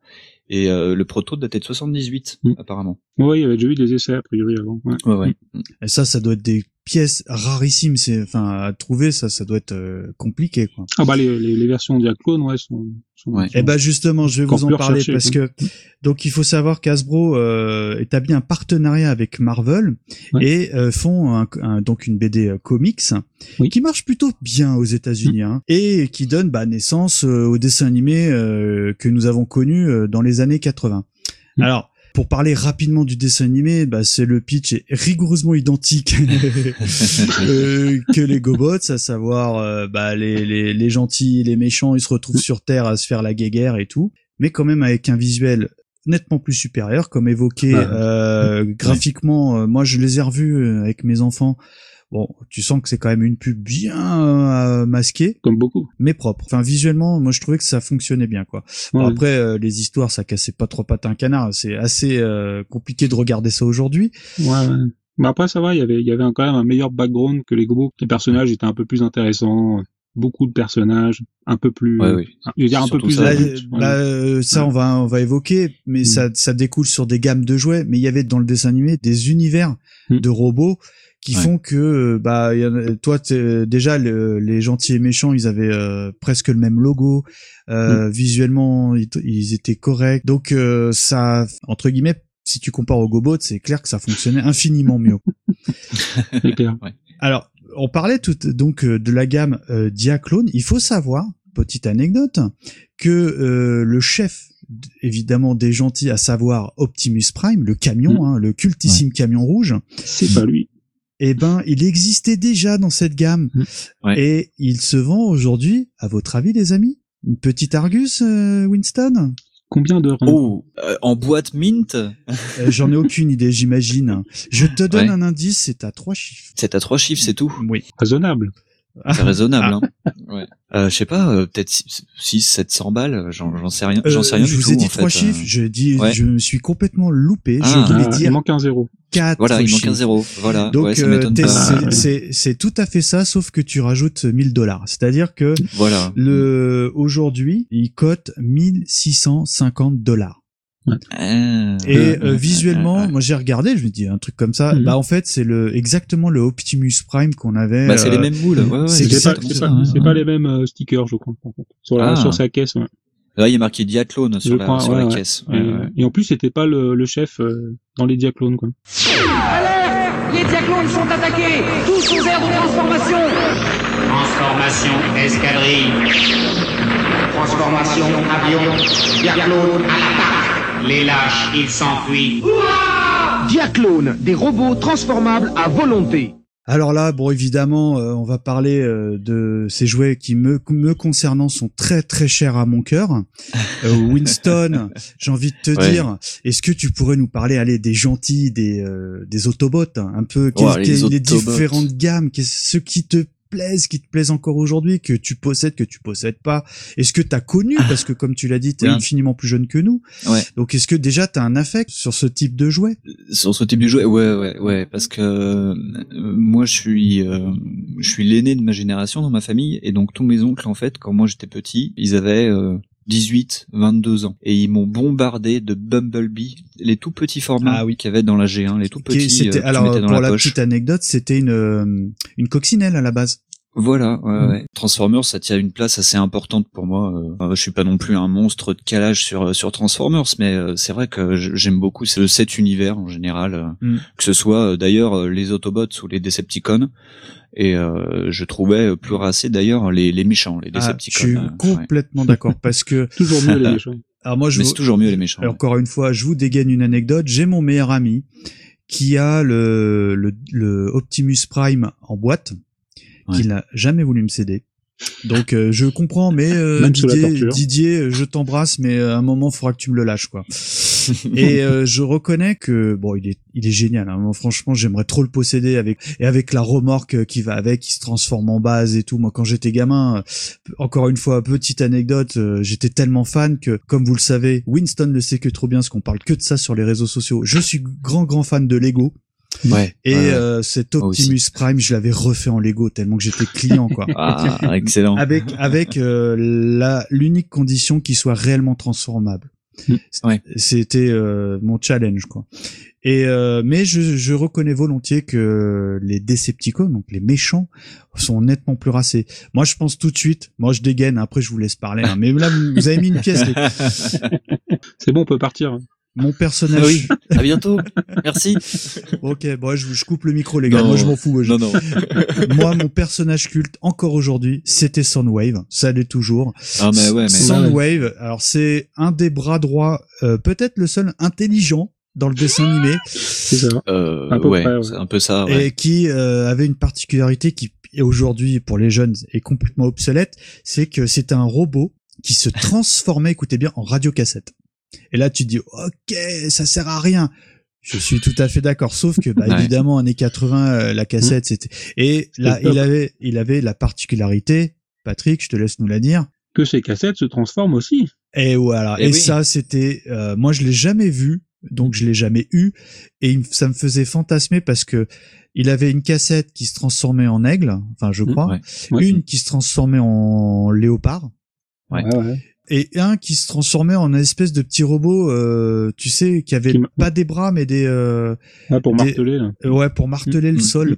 Et euh, le proto datait de 78, Mm. apparemment. Ouais, il y avait déjà eu des essais a priori avant. ouais. Ouais, ouais. et ça ça doit être des pièces rarissimes c'est enfin à trouver ça ça doit être euh, compliqué quoi Ah bah les, les, les versions Diaclone, ouais, sont. sont, Ouais. sont- Eh ben justement, je vais vous en parler recherché, parce quoi. que donc il faut savoir qu'Hasbro euh, établit un partenariat avec Marvel Ouais. et euh, font un- un- donc une BD euh, comics Oui. qui marche plutôt bien aux États-Unis hein, et qui donne bah, naissance euh, au dessin animé euh, que nous avons connu euh, dans les années 80. Mm. Alors pour parler rapidement du dessin animé, bah, c'est le pitch est rigoureusement identique (laughs) (laughs) euh, que les GoBots, à savoir euh, bah, les, les, les gentils, les méchants, ils se retrouvent sur Terre à se faire la guéguerre et tout, mais quand même avec un visuel nettement plus supérieur, comme évoqué Ah. euh, graphiquement. moi, je les ai revus avec mes enfants. Bon, tu sens que c'est quand même une pub bien euh, masquée, Comme beaucoup. mais propre. Enfin, visuellement, moi, je trouvais que ça fonctionnait bien, quoi. Bon, Ouais. après, euh, les histoires, ça cassait pas trop patin un canard. C'est assez euh, compliqué de regarder ça aujourd'hui. Ouais, ouais. Mais après, ça va, il y avait, il y avait quand même un meilleur background que les Gobo. Les personnages étaient un peu plus intéressants. Beaucoup de personnages, un peu plus, Ouais, oui. je veux dire un peu plus ça. Bah, ouais. euh, ça, on va, on va évoquer, mais Mm. ça, ça découle sur des gammes de jouets. Mais il y avait dans le dessin animé des univers Mm. de robots qui Ouais. font que, euh, bah, il y en a- toi, t'es- déjà, le- les gentils et méchants, ils avaient euh, presque le même logo. Euh, Mm. Visuellement, ils, ils étaient corrects. Donc, euh, ça, entre guillemets, si tu compares au GoBot, c'est clair que ça fonctionnait infiniment mieux. (laughs) C'est clair. Alors, on parlait tout, donc euh, de la gamme euh, Diaclone. Il faut savoir, petite anecdote, que euh, le chef, évidemment des gentils, à savoir Optimus Prime, le camion, hein, le cultissime camion rouge, C'est pas lui. eh ben, il existait déjà dans cette gamme. Mm. Ouais. Et il se vend aujourd'hui, à votre avis, les amis? Une petite Argus, euh, Winston? Combien de Oh, euh, en boîte mint, Euh, J'en ai aucune idée, j'imagine. Je te donne Ouais. un indice, c'est à trois chiffres. c'est à trois chiffres, c'est tout. Oui. Raisonnable. C'est (laughs) raisonnable. Hein. Ouais. Euh, je sais pas, euh, peut-être 6 700 balles, j'en j'en sais rien, j'en sais Euh, rien je du vous tout ai dit trois fait. chiffres, euh. je dis, ouais. je me suis complètement loupé. Ah. je voulais Ah, il dire manque un zéro. quatre Voilà, il manque un zéro. Voilà, Donc ouais, euh, Ah. c'est c'est tout à fait ça, sauf que tu rajoutes 1000 dollars. C'est-à-dire que Voilà. le aujourd'hui, il cote 1650 dollars. Ah. Et Ouais, euh, ouais, visuellement, ouais, ouais. moi j'ai regardé, je me dis un truc comme ça. Mhm. Bah en fait, c'est le exactement le Optimus Prime qu'on avait. Bah, c'est euh, les mêmes moules. Ouais, ouais, c'est C'est pas, exactement c'est ça, pas, c'est pas les mêmes euh, stickers, je crois. en fait. Sur, la, Ah. sur sa caisse. Ouais. Là, il y a marqué Diathlon sur la, crois, sur ouais, la caisse. Et, ouais. et en plus, c'était pas le, le chef euh, dans les diaclones, quoi. Alerte Les diaclones sont attaqués Tous aux aires de transformation Transformation escadrille. Transformation avion. Diaclone à l'attaque. Les lâches, ils s'enfuient. Diaclones, des robots transformables à volonté. Alors là, bon, évidemment, euh, on va parler euh, de ces jouets qui me, me concernant sont très très chers à mon cœur. Euh, (laughs) Winston, j'ai envie de te Ouais. dire, est-ce que tu pourrais nous parler, allez, des gentils, des euh, des Autobots, un peu, Oh, quelles- les quelles- les, différentes gammes, qu'est-ce ceux qui te plaisent, qui te plaisent encore aujourd'hui, que tu possèdes, que tu possèdes pas. Est-ce que t'as connu, parce que comme tu l'as dit, t'es Oui. infiniment plus jeune que nous. Ouais. Donc est-ce que déjà t'as un affect sur ce type de jouet? Sur ce type de jouet, ouais, ouais, ouais, parce que euh, moi, je suis, euh, je suis l'aîné de ma génération dans ma famille, et donc tous mes oncles, en fait, quand moi j'étais petit, ils avaient euh, 18, 22 ans, et ils m'ont bombardé de Bumblebee, les tout petits formats Ah oui. qu'il y avait dans la G1, les tout petits, euh, alors dans pour la, petite anecdote, c'était une euh, une coccinelle à la base. Voilà, ouais, Mm. ouais. Transformers, ça tient une place assez importante pour moi. euh. Enfin, je suis pas non plus un monstre de calage sur sur Transformers, mais c'est vrai que j'aime beaucoup ce- cet univers en général, Mm. que ce soit d'ailleurs les Autobots ou les Decepticons. Et euh, je trouvais euh, plus racés d'ailleurs les, les méchants, les Ah, je Decepticons. suis euh, ouais. complètement d'accord parce que (laughs) Toujours mieux les (laughs) méchants. alors moi je Mais vous- c'est toujours mieux les méchants. alors, encore une fois, je vous dégaine une anecdote. J'ai mon meilleur ami qui a le le, le Optimus Prime en boîte, Ouais. qu'il n'a jamais voulu me céder. Donc euh, je comprends, mais euh, Didier. Didier, je t'embrasse, mais euh, à un moment, il faudra que tu me le lâches, quoi. Et euh, je reconnais que bon, il est, il est génial. Hein. Moi, franchement, j'aimerais trop le posséder avec et avec la remorque euh, qui va avec, qui se transforme en base et tout. Moi, quand j'étais gamin, euh, encore une fois, petite anecdote, euh, j'étais tellement fan que, comme vous le savez, Winston le sait que trop bien, parce qu'on parle que de ça sur les réseaux sociaux. Je suis grand grand fan de Lego Ouais. et ouais, euh, cet. Optimus Prime, je l'avais refait en Lego tellement que j'étais client, quoi. (laughs) Ah, excellent. avec avec euh, la l'unique condition qu'il soit réellement transformable. Mm. Ouais. C'était euh, mon challenge quoi. Et euh, mais je, je reconnais volontiers que les Decepticons, donc les méchants, sont nettement plus racés. Moi, je pense tout de suite. Moi, je dégaine. Après, je vous laisse parler. hein. Mais là, vous vous avez mis une pièce. les- (laughs) C'est bon, on peut partir. Mon personnage. Ah oui. À bientôt. Merci. Ok, bon, je, je coupe le micro, les gars. Non. Moi, je m'en fous. moi, je- Non, non. (laughs) Moi, mon personnage culte, encore aujourd'hui, c'était Soundwave. Ça l'est toujours. Ah, mais ouais, mais. Soundwave, alors c'est un des bras droits, euh, peut-être le seul intelligent dans le dessin animé, C'est ça. Euh, peu ouais, près, ouais. c'est un peu ça. Ouais. et qui euh, avait une particularité qui, aujourd'hui pour les jeunes, est complètement obsolète, c'est que c'était un robot qui se transformait, écoutez bien, en radiocassette. Et là, tu te dis, ok, ça sert à rien. Je suis tout à fait d'accord, sauf que bah, Ouais. évidemment années 80 euh, la cassette c'était et là il avait il avait la particularité Patrick, je te laisse nous la dire. Que ces cassettes se transforment aussi. Et voilà, Eh et oui. ça c'était euh, moi je l'ai jamais vu, donc je l'ai jamais eu et ça me faisait fantasmer parce que il avait une cassette qui se transformait en aigle, enfin je Mmh, crois, ouais. Ouais. une qui se transformait en léopard Ouais. Et un qui se transformait en une espèce de petit robot euh, tu sais qui avait Qui pas des bras mais des euh, Ouais, pour Des- marteler, là. Euh, Ouais, pour marteler le Mm, sol.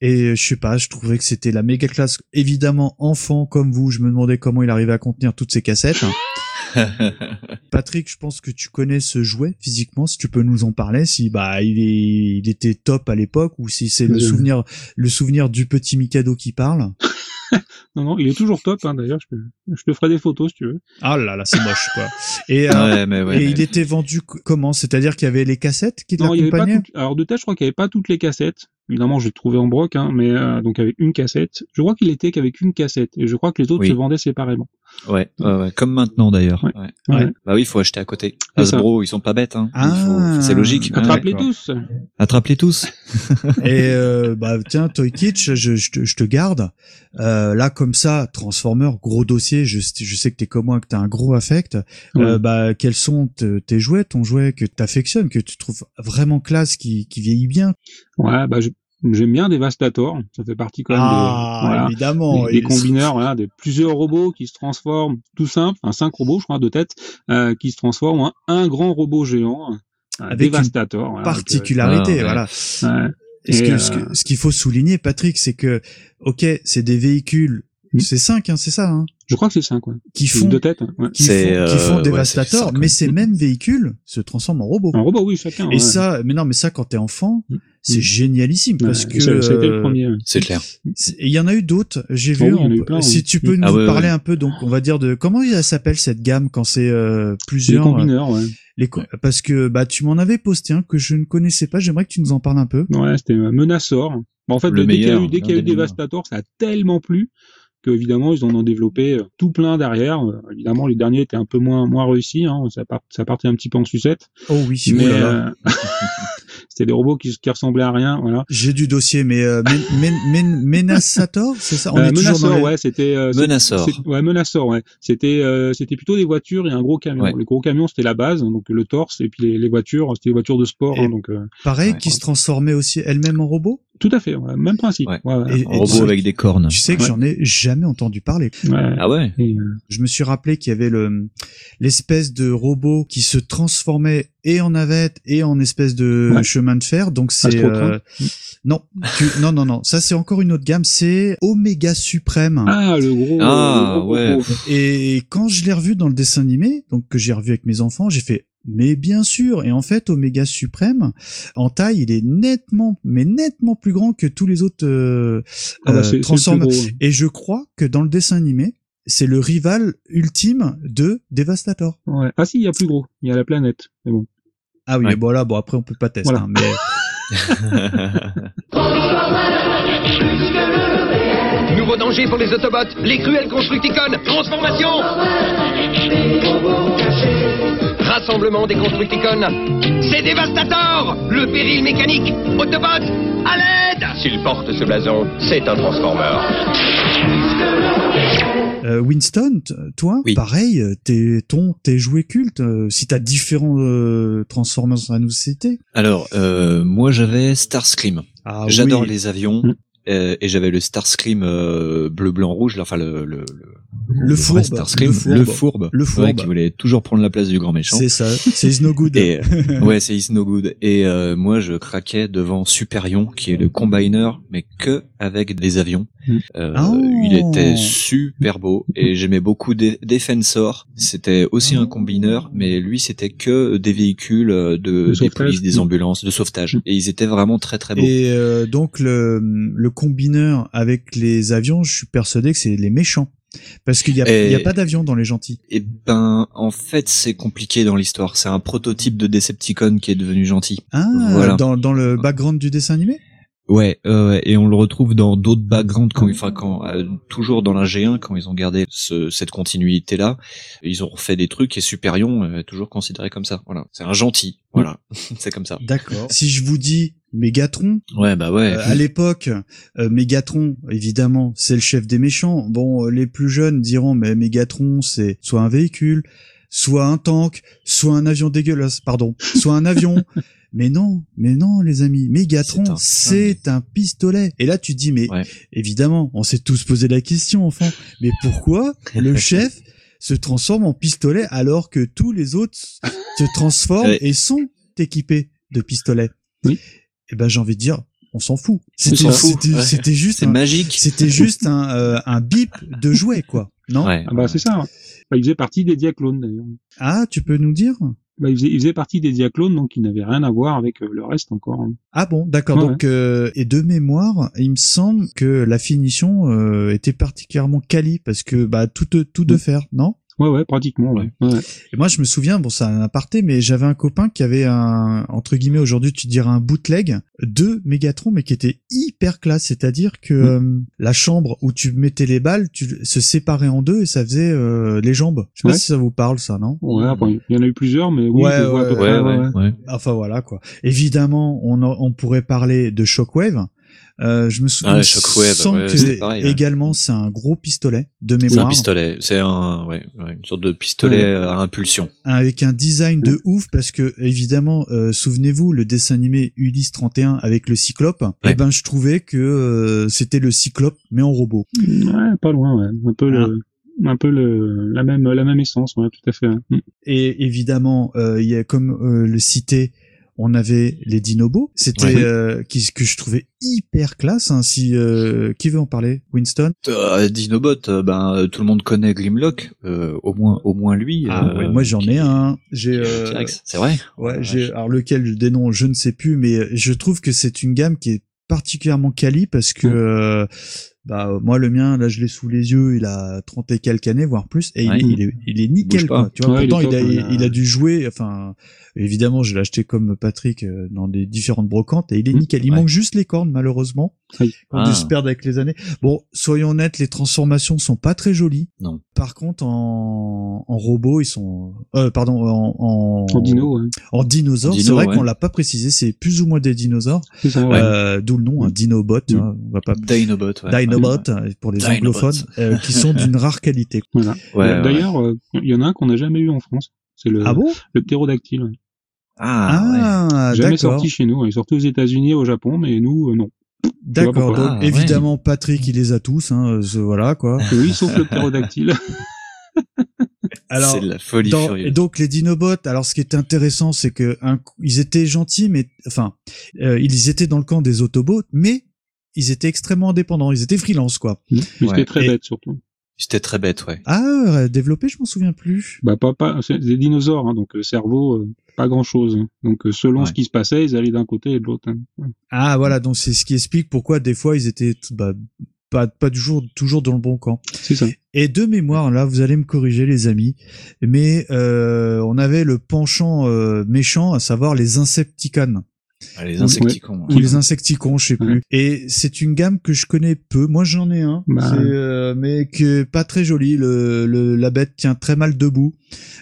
Et je sais pas, je trouvais que c'était la méga classe. Évidemment, enfant comme vous, je me demandais comment il arrivait à contenir toutes ces cassettes. (laughs) Patrick, je pense que tu connais ce jouet physiquement, si tu peux nous en parler, si bah il est, il était top à l'époque ou si c'est le souvenir, le souvenir du petit Mikado qui parle. (laughs) Non, non, il est toujours top, hein, d'ailleurs. Je, je te ferai des photos si tu veux. Ah là là, c'est moche quoi. Et, euh, ouais, mais ouais. et mais- il était vendu comment? C'est-à-dire qu'il y avait les cassettes qui Non, il y avait pas l'accompagnaient? toutes- Alors de tête, je crois qu'il n'y avait pas toutes les cassettes. Évidemment, je l'ai trouvé en broc, hein, mais euh, donc avec une cassette. Je crois qu'il était qu'avec une cassette, et je crois que les autres Oui. se vendaient séparément. Ouais, ouais, ouais, comme maintenant d'ailleurs. Ouais. Ouais. Ouais. Bah oui, il faut acheter à côté. Hasbro, ils sont pas bêtes. Hein. Ah. faut- c'est logique. Attrape-les Ouais. tous. Attrape-les tous. (laughs) Et euh, bah tiens, Toy Kitsch, je, je, te, je te garde. Euh, là comme ça, Transformer, gros dossier. Je, je sais que t'es comme moi, que t'as un gros affect. Euh, bah quels sont te- tes jouets, ton jouet que t'affectionnes, que tu trouves vraiment classe, qui, qui vieillit bien? Ouais, bah je- j'aime bien Devastator. Ça fait partie quand même Ah, des, voilà, évidemment. des, des Et- combineurs, voilà, de plusieurs robots qui se transforment, tout simple, un cinq robots, je crois, de tête, euh, qui se transforment en un grand robot géant. un Avec une voilà, euh, particularité, ouais. voilà. ouais. Et ce, Et, que, ce, que- ce qu'il faut souligner, Patrick, c'est que, ok, c'est des véhicules, Hmm. c'est cinq, hein, c'est ça, hein, Je crois que c'est cinq, quoi. qui font, Deux têtes. hein, ouais. qui font, qui euh, font ouais, Devastator, mais ouais. ces mêmes véhicules se transforment en robots. Un robot, oui, chacun. Et ouais. ça, mais non, mais ça, quand t'es enfant, Mm. C'est Mm. génialissime parce Ouais, que été le euh, premier. C'est clair. il y en a eu d'autres. J'ai Oh vu. oui, en eu plein, si oui. tu peux nous Ah ouais, parler ouais. un peu, donc on va dire de comment il s'appelle cette gamme quand c'est euh, Les plusieurs. euh, combineurs, ouais. les co- parce que bah tu m'en avais posté un que je ne connaissais pas. J'aimerais que tu nous en parles un peu. Ouais, c'était euh, Menaçor. Bon, en fait, Le dès qu'il y a eu, dès qu'il y a eu. Devastator, ça a tellement plu que évidemment ils en ont développé tout plein derrière. Euh, évidemment, les derniers étaient un peu moins moins réussis. Hein, ça, part, ça partait un petit peu en sucette. Oh oui, mais (laughs) c'était des robots qui, qui ressemblaient à rien. Voilà. j'ai du dossier, mais euh, Men- (laughs) Men- Men- Menasator, c'est ça? On Euh, est toujours Menaçor, dans les- ouais, c'était euh, Menaçor. Ouais, Menaçor, ouais. C'était euh, c'était plutôt des voitures et un gros camion. Ouais. Le gros camion c'était la base, donc le torse et puis les, les voitures, c'était des voitures de sport. Hein, donc euh, Pareil, Ouais. qui se transformait aussi elle-même en robot. Tout à fait, ouais, même principe. Ouais. Ouais, ouais, Et- Un et robot avec des cornes. Tu sais que Ouais. j'en ai jamais entendu parler. ouais. Ah ouais. Et, euh, Je me suis rappelé qu'il y avait le l'espèce de robot qui se transformait et en navette et en espèce de Ouais. chemin de fer. Donc c'est euh, non, tu- non non non, ça c'est encore une autre gamme, c'est Oméga Suprême. Ah, le gros. Ah, le gros ouais. Et quand je l'ai revu dans le dessin animé, donc que j'ai revu avec mes enfants, j'ai fait mais bien sûr. Et en fait, Oméga Suprême, en taille, il est nettement, mais nettement plus grand que tous les autres euh, Ah bah, euh, Transformers. Et je crois que dans le dessin animé, c'est le rival ultime de Devastator. Ouais. Ah si, il y a plus gros. Il y a la planète. Mais bon. Ah oui, Ouais. mais bon là, bon après on peut pas tester. Voilà. hein, mais (laughs) Nouveau danger pour les Autobots, les cruels Constructicons, transformation Rassemblement des Constructicons, c'est Dévastator Le péril mécanique, Autobots, à l'aide S'il porte ce blason, c'est un Transformer. euh, Winston, toi, Oui. pareil, euh, t'es ton tes jouets cultes. euh, si t'as différents euh, Transformers à nous citer. Alors, euh, moi j'avais Starscream. Ah J'adore oui. les avions. Mm. euh, et j'avais le Starscream euh, bleu, blanc, rouge, là, enfin le le, Le vrai fourbe, Starscream, le fourbe. le fourbe, Le ouais, qui voulait toujours prendre la place du grand méchant. C'est ça, c'est Is No Good. Et ouais, c'est Is No Good. Et euh, moi, je craquais devant Superion, qui est le combiner, mais que avec des avions. Mm. Euh, Oh. Il était super beau et j'aimais beaucoup Dé- Defensor. C'était aussi un combiner, mais lui, c'était que des véhicules euh, de De des polices, des Mm. ambulances, de sauvetage. Mm. Et ils étaient vraiment très très beaux. Et euh, donc le, le combineur avec les avions, je suis persuadé que c'est les méchants. Parce qu'il y a, Et- y a pas d'avion dans les gentils. Et ben, en fait, c'est compliqué dans l'histoire. C'est un prototype de Decepticon qui est devenu gentil. Ah, Voilà. dans, dans le background du dessin animé? Ouais, euh, et on le retrouve dans d'autres backgrounds quand, enfin quand euh, toujours dans la G1 quand ils ont gardé ce, cette continuité là, ils ont refait des trucs et Superion est toujours considéré comme ça. Voilà, c'est un gentil. Voilà, (laughs) c'est comme ça. D'accord. Si je vous dis Mégatron, Ouais, bah ouais. euh, à l'époque, euh, Mégatron, évidemment, c'est le chef des méchants. Bon, euh, les plus jeunes diront, mais Mégatron, c'est soit un véhicule, soit un tank, soit un avion dégueulasse, pardon, soit un avion. (laughs) Mais non, mais non, les amis. Mégatron, C'est un c'est un, pistolet. Et là, tu te dis, mais Ouais. évidemment, on s'est tous posé la question, enfant. Mais pourquoi (laughs) le chef se transforme en pistolet alors que tous les autres se transforment et sont équipés de pistolets? Oui. Eh ben, j'ai envie de dire, on s'en fout. On C'était, s'en fout. c'était, Ouais. c'était juste, C'est un, magique. c'était juste un, euh, un bip de jouet, quoi. Non? Ouais. Ah bah c'est ça. hein. Bah, il faisait partie des Diaclones d'ailleurs. Ah, tu peux nous dire? Bah, il, faisait, il faisait partie des Diaclones, donc il n'avait rien à voir avec euh, le reste encore. hein. Ah bon, d'accord. Ouais, Donc, euh, et de mémoire, il me semble que la finition euh, était particulièrement quali parce que bah tout tout de Mm. fer, non? Ouais, ouais, pratiquement. Ouais. ouais. Et moi, je me souviens, bon, c'est un aparté, mais j'avais un copain qui avait un, entre guillemets, aujourd'hui, tu dirais un bootleg de Megatron, mais qui était hyper classe. C'est-à-dire que euh, la chambre où tu mettais les balles, tu se séparait en deux et ça faisait euh, les jambes. Je sais pas si ça vous parle, ça, non? Ouais, après, il y en a eu plusieurs, mais oui, Ouais, je vois à peu ouais, près, Ouais, ouais, ouais. Enfin voilà quoi. Évidemment, on, on pourrait parler de Shockwave. Euh, je me souviens Ah, Shockwave, sens ouais, que pareil, ouais. également c'est un gros pistolet de C'est un mémoire pistolet. C'est un, ouais, une sorte de pistolet Ouais. à impulsion. avec un design de ouf parce que évidemment euh, souvenez-vous le dessin animé Ulysse 31 avec le cyclope Ouais. et ben je trouvais que euh, c'était le cyclope mais en robot Ouais, pas loin, ouais. Un peu le, un peu le, la même, la même essence, ouais, tout à fait. hein. Mm. et évidemment euh, il y a comme euh, le cité on avait les Dinobos, c'était Ouais. euh, qui, que je trouvais hyper classe. Hein, si euh, qui veut en parler, Winston? Euh, Dinobot, euh, ben euh, tout le monde connaît Grimlock, euh, au moins, au moins lui. Ah, euh, ouais, moi j'en qui- ai un. J'ai euh, T-Rex, c'est vrai? Ouais, Oh, j'ai alors lequel des noms je ne sais plus, mais je trouve que c'est une gamme qui est particulièrement quali parce que Mm. euh, bah moi le mien là je l'ai sous les yeux, il a 30 et quelques années voire plus et il- Ouais. il, est il est nickel quoi. Tu vois Ouais, pourtant il, a, top, il, a dû jouer enfin évidemment je l'ai acheté comme Patrick euh, dans des différentes brocantes et il est Mm. nickel. Il Ouais. manque juste les cornes malheureusement. Oui. Dû Ah. se perdre avec les années. Bon, soyons honnêtes, les transformations sont pas très jolies. Non. Par contre, en, en robot, ils sont, euh, pardon, en, en, En dino, ouais. en dinosaures, Dino, c'est vrai ouais. qu'on l'a pas précisé, c'est plus ou moins des dinosaures, C'est ça, ouais. euh, d'où le nom, un dinobot, tu Mm. vois, on va pas Dinobot, ouais. Dinobot euh, pour les anglophones, (laughs) euh, qui sont d'une rare qualité. Voilà. ouais, ouais. D'ailleurs, euh, il y en a un qu'on n'a jamais eu en France. C'est le, Ah bon? le ptérodactyle. ouais. Ah, ouais. Ah, jamais sorti chez nous. Il est sorti aux États-Unis et au Japon, mais nous, euh, non. (laughs) d'accord. Ah, ouais. évidemment, Patrick, il les a tous, hein, euh, voilà quoi. (laughs) Oui, sauf le ptérodactyle. Alors, c'est de la folie Dans- et furieuse. donc les dinobots, alors ce qui est intéressant, c'est que un coup- ils étaient gentils, mais enfin, euh, ils étaient dans le camp des Autobots, mais ils étaient extrêmement indépendants, ils étaient freelance quoi. mais Ouais. c'était très Et- bête, surtout. C'était très bête, ouais. Ah, euh, développé, je m'en souviens plus. Bah, pas, pas, c'est des dinosaures, hein, donc le cerveau, euh, pas grand chose. Donc, euh, selon Ouais. ce qui se passait, ils allaient d'un côté et de l'autre. hein. Ouais. Ah voilà, donc c'est ce qui explique pourquoi des fois ils étaient bah, pas pas toujours toujours dans le bon camp. C'est ça. Et de mémoire, là, vous allez me corriger, les amis, mais euh, on avait le penchant euh, méchant, à savoir les Insecticons. Ah, Les Ou- insecticons. ou les insecticons, je sais Ouais. plus. Et c'est une gamme que je connais peu. Moi, j'en ai un, Bah. Euh, mais que pas très joli. Le, le- la bête tient très mal debout.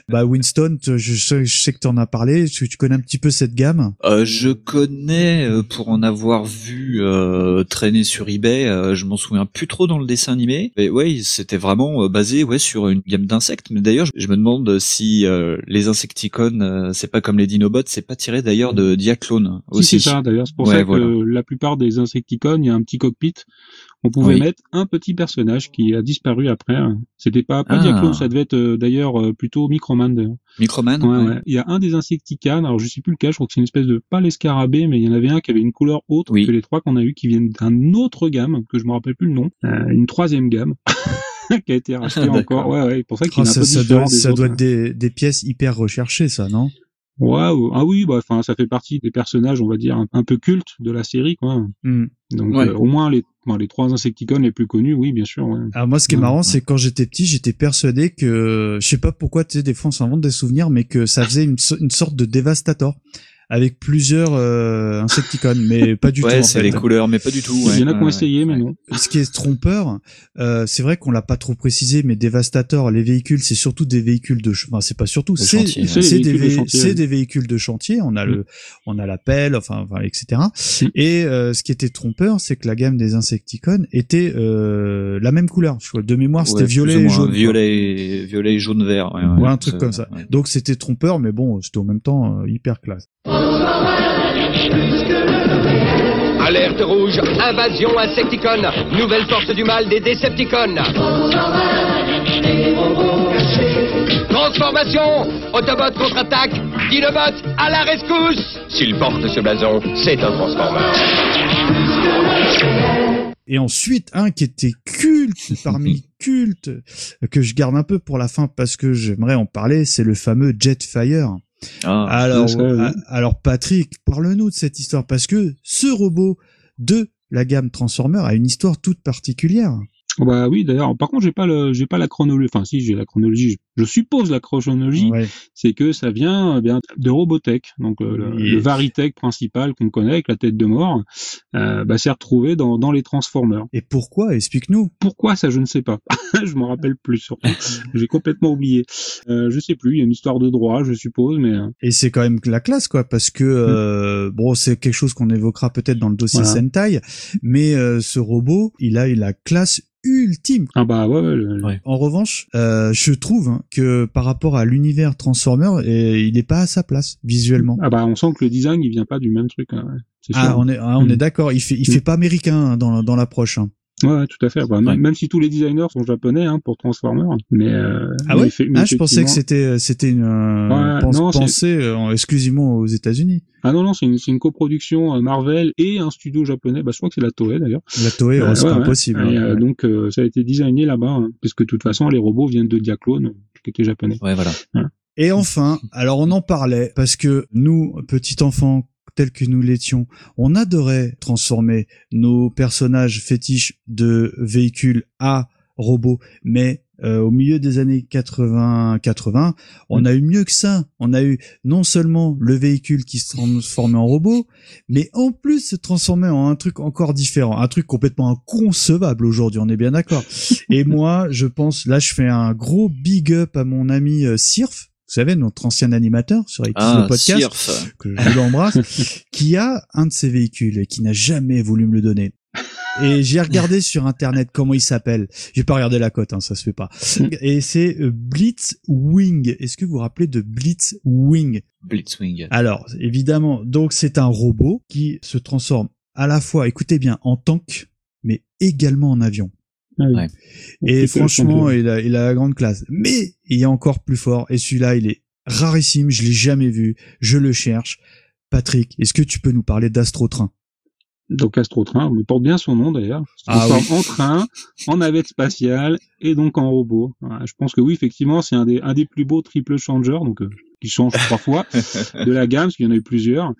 Bah, Winston, je, sais- je sais que tu en as parlé. Est-ce que tu connais un petit peu cette gamme? Euh, je connais euh, pour en avoir vu euh, traîner sur eBay. euh, je m'en souviens plus trop dans le dessin animé. Mais ouais, c'était vraiment euh, basé ouais sur une gamme d'insectes. Mais d'ailleurs, je me demande si euh, les insecticons, euh, c'est pas comme les dinobots, c'est pas tiré d'ailleurs de Diaclone Si, aussi. c'est ça, d'ailleurs. C'est pour Ouais, ça que voilà. la plupart des insecticons, il y a un petit cockpit. On pouvait Oui. mettre un petit personnage qui a disparu après. C'était pas, pas Ah. Diaclone, ça devait être euh, d'ailleurs euh, plutôt Microman d'ailleurs. Microman. Ouais, ouais. ouais. Il y a un des insecticans, alors je sais plus lequel, je crois que c'est une espèce de, pas l'escarabée, mais il y en avait un qui avait une couleur autre Oui. que les trois qu'on a eu, qui viennent d'un autre gamme, que je me rappelle plus le nom, euh, une troisième gamme, (laughs) qui a été rachetée (laughs) D'accord. encore. Ouais, ouais, pour ça qu'il Ah, est un ça, peu ça doit, des ça autres. doit hein. être des, des pièces hyper recherchées, ça, non? Ouais, ouais. ah oui, bah, enfin, ça fait partie des personnages, on va dire, un, un peu cultes de la série, quoi. Hmm. Donc, Ouais. euh, au moins les, les trois insecticons les plus connus, oui, bien sûr. Ouais. Alors moi, ce qui est Ouais, marrant, ouais. c'est quand j'étais petit, j'étais persuadé que, je sais pas pourquoi, tu sais, des fois on s'invente des souvenirs, mais que ça faisait une, so- une sorte de dévastator. Avec plusieurs euh, Insecticons, mais (laughs) pas du tout. Ouais, c'est les couleurs, mais pas du tout. Il y en a ouais, qui ont ouais, essayé, mais ouais. non. Ce qui est trompeur, euh, c'est vrai qu'on l'a pas trop précisé, mais Devastator, les véhicules, c'est surtout des véhicules de, enfin c'est pas surtout, c'est chantier, ouais. des, véhicules de chantier, c'est ouais. des véhicules de chantier. On a Mm. le, on a la pelle, enfin, enfin etc. Et euh, ce qui était trompeur, c'est que la gamme des Insecticons était euh, la même couleur. Je crois, de mémoire, c'était Ouais, violet et jaune. Violet, violet, jaune, vert. Ouais, Ouais, ouais, un truc comme ça. ouais. Donc c'était trompeur, mais bon, c'était en même temps euh, hyper classe. Alerte rouge, invasion Insecticon, nouvelle force du mal des Decepticons. Transformation, Autobot contre-attaque, Dinobot à la rescousse. S'il porte ce blason, c'est un Transformer. Et ensuite, un qui était culte parmi (laughs) cultes, que je garde un peu pour la fin parce que j'aimerais en parler, c'est le fameux Jetfire. Ah, Alors, ça, oui. a- alors Patrick, parle-nous de cette histoire parce que ce robot de la gamme Transformer a une histoire toute particulière. Oh, Bah oui, d'ailleurs. Par contre, j'ai pas le, j'ai pas la chronologie. Enfin, si, j'ai la chronologie. Je, suppose la chronologie. Ouais. C'est que ça vient euh, bien de Robotech, donc euh, le, Oui. le Varitech principal qu'on connaît avec la tête de mort, euh, bah, s'est retrouvé dans, dans les Transformers. Et pourquoi? Explique-nous. Pourquoi ça, je ne sais pas. (laughs) je m'en rappelle plus surtout. (laughs) J'ai complètement oublié. Euh, je sais plus. Il y a une histoire de droit, je suppose, mais euh, Et c'est quand même la classe, quoi, parce que euh, bon, c'est quelque chose qu'on évoquera peut-être dans le dossier Voilà. Sentai, mais euh, ce robot, il a la classe ultime. ah bah ouais, Ouais. En revanche, euh, je trouve hein, que par rapport à l'univers Transformer, euh, il n'est pas à sa place visuellement. ah bah on sent que le design il vient pas du même truc. hein, Ah, sûr. on est, ah, on Mm. est d'accord. Il fait, il fait pas américain hein, dans, dans l'approche. Hein. Ouais, tout à fait. Bah, Ouais. même, si tous les designers sont japonais hein, pour Transformers, mais euh, Ah mais ouais. mais Ah, je pensais que c'était, c'était une euh, Ouais, pense- non, c'est- pensée euh, exclusivement aux États-Unis. Ah non non, c'est une, c'est une coproduction euh, Marvel et un studio japonais. Bah je crois que c'est la Toei d'ailleurs. La Toei, Euh, c'est ouais, pas ouais. possible. Et, hein. euh, donc euh, ça a été designé là-bas, hein, puisque de toute façon les robots viennent de Diaclone, qui était japonais. Ouais, voilà. Et enfin, alors on en parlait parce que nous, petits enfants tels que nous l'étions, on adorait transformer nos personnages fétiches de véhicules à robots, mais euh, au milieu des années 80-80, on a eu mieux que ça. On a eu non seulement le véhicule qui se transformait en robot, mais en plus se transformer en un truc encore différent, un truc complètement inconcevable aujourd'hui, on est bien d'accord. (laughs) Et moi, je pense, là, je fais un gros big up à mon ami euh, Sirf, vous savez, notre ancien animateur sur X Ah, le podcast, que je l'embrasse, (laughs) qui a un de ces véhicules et qui n'a jamais voulu me le donner. Et j'ai regardé sur internet comment il s'appelle. J'ai pas regardé la cote, hein, ça se fait pas. (laughs) Et c'est euh, Blitzwing. Est-ce que vous vous rappelez de Blitzwing? Blitzwing. Alors, évidemment, donc c'est un robot qui se transforme à la fois, écoutez bien, en tank, mais également en avion. Ah oui. Ouais. Et Donc, franchement, euh, il a, il a la grande classe. Mais il a encore plus fort. Et celui-là, il est rarissime. Je l'ai jamais vu. Je le cherche. Patrick, est-ce que tu peux nous parler d'Astrotrain? Donc Astrotrain, on porte bien son nom d'ailleurs. Ah en train, en navette spatiale et donc en robot. Voilà, je pense que oui, effectivement, c'est un des un des plus beaux triple changers, donc euh, qui change trois fois (laughs) de la gamme, parce qu'il y en a eu plusieurs.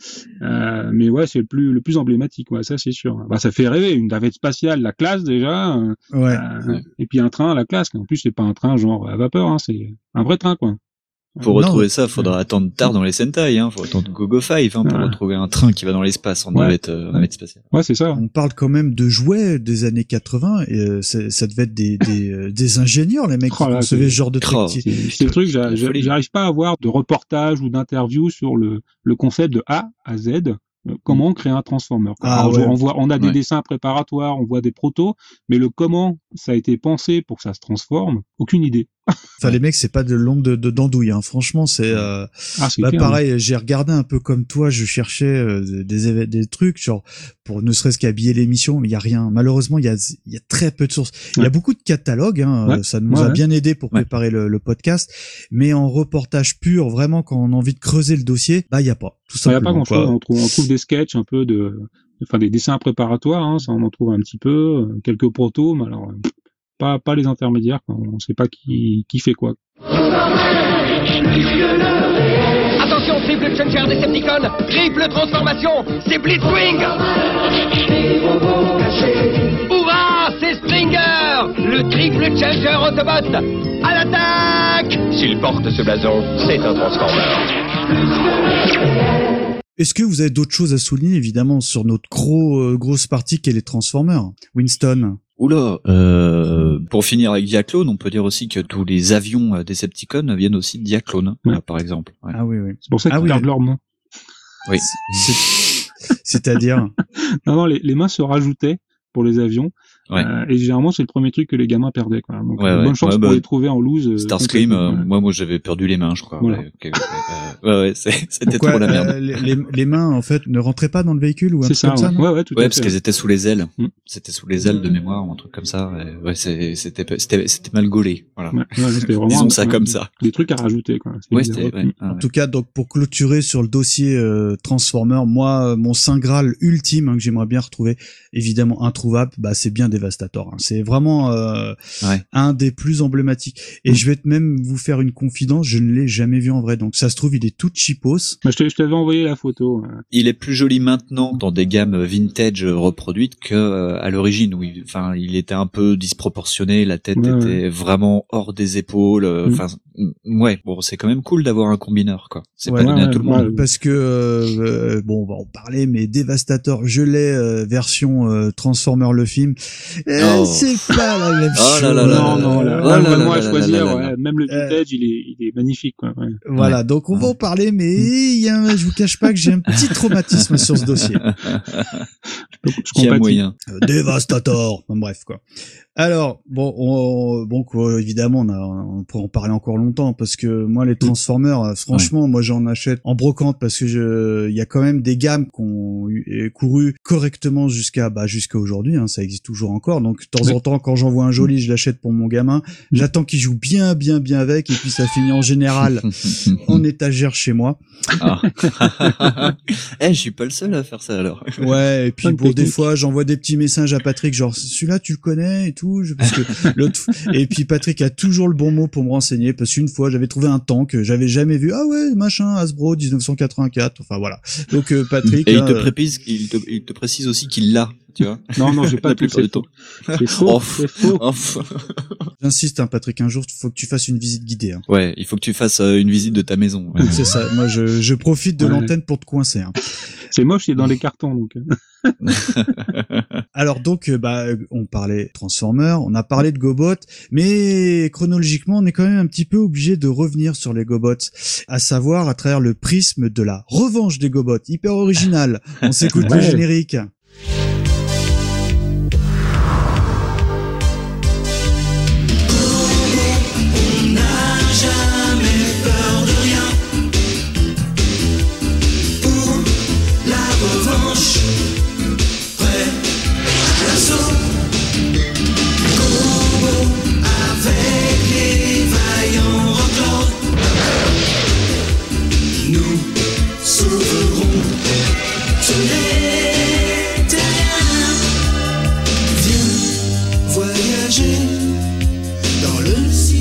Euh, mais ouais, c'est le plus le plus emblématique, ouais, ça c'est sûr. Bah ça fait rêver, une navette spatiale, la classe déjà. euh, Ouais. euh, ouais. Et puis un train, la classe. En plus, c'est pas un train genre à vapeur, hein, c'est un vrai train quoi. Pour Non. retrouver ça, faudra attendre tard dans les Sentai, hein. Faut attendre Gogo 5, hein, pour Ah. retrouver un train qui va dans l'espace en Ouais. navette, euh, navette spatiale. Ouais, c'est ça. On parle quand même de jouets des années 80 et euh, c'est- ça devait être des, des, euh, des ingénieurs, les mecs qui Oh là, concevaient c'est- ce genre de truc. C'est le truc, j'arrive pas à avoir de reportage ou d'interview sur le, le concept de A à Z. euh, Comment créer un transformer. Ah Alors, ouais. on, voit, on a des Ouais. dessins préparatoires, on voit des protos, mais le comment ça a été pensé pour que ça se transforme, aucune idée. Enfin, les mecs, c'est pas de l'ombre de, de d'andouille. Hein. Franchement, c'est euh, Ah, bah, pareil. J'ai regardé un peu comme toi. Je cherchais euh, des des trucs genre pour ne serait-ce qu'habiller l'émission, mais il y a rien. Malheureusement, il y a y a très peu de sources. Il y a beaucoup de catalogues. Hein. Ouais. euh, Ça nous Ouais, a bien aidé pour préparer le, le podcast. Mais en reportage pur, vraiment, quand on a envie de creuser le dossier, bah il y a pas. Tout Il n'y a pas grand chose. quoi. On trouve, on trouve des sketchs un peu de, enfin des dessins préparatoires, hein, ça on en trouve un petit peu, euh, quelques protos, mais alors euh, pas pas les intermédiaires. Quoi. On sait pas qui qui fait quoi. Attention, triple changer Decepticon, triple transformation, c'est Blitzwing Hurrah, c'est Springer, le triple changer Autobot À l'attaque S'il porte ce blason, c'est un Transformer. Est-ce que vous avez d'autres choses à souligner, évidemment, sur notre gros, euh, grosse partie qu'est les Transformers Winston Oula, euh, pour finir avec Diaclone, on peut dire aussi que tous les avions euh, Decepticon viennent aussi de Diaclone, Ouais. euh, par exemple. Ouais. Ah oui, oui. C'est pour ça qu'ils Ah oui. perdent leurs mains. Oui. C'est- C'est-à-dire (laughs) Non, non, les, les mains se rajoutaient pour les avions. Ouais. Euh, et généralement, c'est le premier truc que les gamins perdaient. Quoi. Donc, Ouais, euh, ouais. bonne chance Ouais, pour bah, les trouver en loose. euh, Starscream, complètement, euh, ouais. moi, moi, j'avais perdu les mains, je crois. Voilà. Ouais, euh, ouais, (laughs) c'était trop la merde. euh, les, mains, en fait, ne rentraient pas dans le véhicule ou un C'est truc ça, comme ça, ouais. non ouais, ouais, tout Ouais, à parce qu'elles étaient sous les ailes. Mm. C'était sous les ailes de mémoire, ou un truc comme ça. ouais, c'était, c'était, c'était mal gaulé. Voilà. (laughs) Vraiment Disons ça un- comme ça. Des trucs à rajouter. Quoi. C'est Ouais, bizarre. c'était, ouais, En tout cas, donc pour clôturer sur le dossier euh, Transformer, moi, mon saint graal ultime hein, que j'aimerais bien retrouver, évidemment introuvable, bah c'est bien Devastator. hein. C'est vraiment euh, Ouais. un des plus emblématiques. Et je vais même vous faire une confidence, je ne l'ai jamais vu en vrai. Donc ça se trouve, il est tout cheapos. Bah, je t'avais envoyé la photo. Il est plus joli maintenant dans des gammes vintage reproduites que euh, à l'origine où il, enfin, il était un peu disproportionné, la tête Ouais, était vraiment hors des épaules. euh, Mm. Enfin, mm, ouais, bon, c'est quand même cool d'avoir un combineur, quoi. C'est Ouais, pas donné ouais, à tout le monde. Parce que euh, euh, bon, on va en parler, mais Devastator, je l'ai euh, version euh, Transformer le film. Eh, Oh. C'est pas la même Oh chose. là là là non, non, là, Oh là, là là à choisir. là là ouais, là. Même le Euh. vintage, il est, il est magnifique. Quoi. Ouais. Voilà, Ouais. donc on va en parler, mais il y a un- je vous cache pas que j'ai un petit traumatisme sur ce dossier. (laughs) Je Qui a compatis. moyen. Euh, Dévastator. Enfin, bref quoi. Alors bon, on- bon quoi, évidemment on, a, on pourrait en parler encore longtemps parce que moi les Transformers, euh, franchement moi j'en achète en brocante parce que je, il y a quand même des gammes qui ont couru correctement jusqu'à bah jusqu'à aujourd'hui, hein, ça existe toujours encore. Donc de temps en temps quand j'en vois un joli, je l'achète pour mon gamin. J'attends qu'il joue bien bien bien avec et puis ça finit en général (laughs) en étagère chez moi. Ah. (laughs) eh, je suis pas le seul à faire ça alors. Ouais, et puis bon, des fois, j'envoie des petits messages à Patrick, genre celui-là tu le connais et tout, je- parce que l'autre. Et puis Patrick a toujours le bon mot pour me renseigner, parce qu'une fois, j'avais trouvé un tank que j'avais jamais vu. Ah ouais, machin, Hasbro 1984. Enfin voilà. Donc euh, Patrick. Et il te euh, précise, il te, il te précise aussi qu'il l'a, tu vois. Non, non, j'ai pas La tout. plupart du temps. C'est faux. Oh, C'est faux. J'insiste, hein, Patrick, un jour, faut que tu fasses une visite guidée. Hein. ouais, il faut que tu fasses euh, une visite de ta maison. ouais. C'est ça. Moi, je, je profite de Ouais. l'antenne pour te coincer. Hein. C'est moche, il est dans les cartons. Donc. (laughs) Alors donc, euh, bah, on parlait Transformers, on a parlé de GoBot, mais chronologiquement, on est quand même un petit peu obligé de revenir sur les GoBots, à savoir à travers le prisme de la revanche des GoBots, hyper original. On s'écoute le Ouais. générique.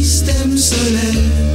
système solaire.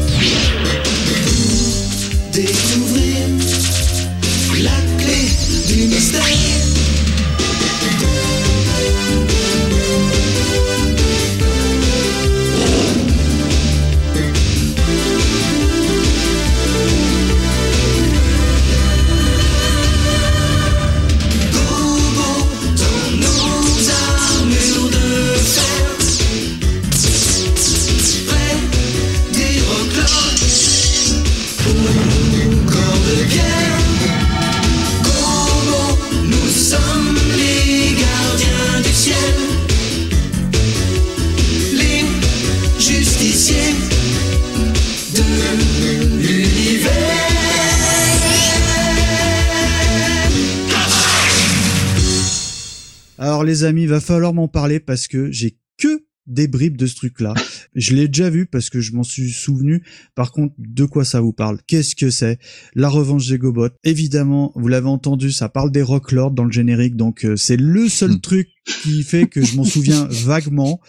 Va falloir m'en parler parce que j'ai que des bribes de ce truc-là. (laughs) Je l'ai déjà vu parce que je m'en suis souvenu. Par contre, de quoi ça vous parle? Qu'est-ce que c'est? La revanche des Gobots. Évidemment, vous l'avez entendu, ça parle des Rock Lords dans le générique, donc euh, c'est le seul Hmm. truc qui fait que je m'en souviens (laughs) vaguement.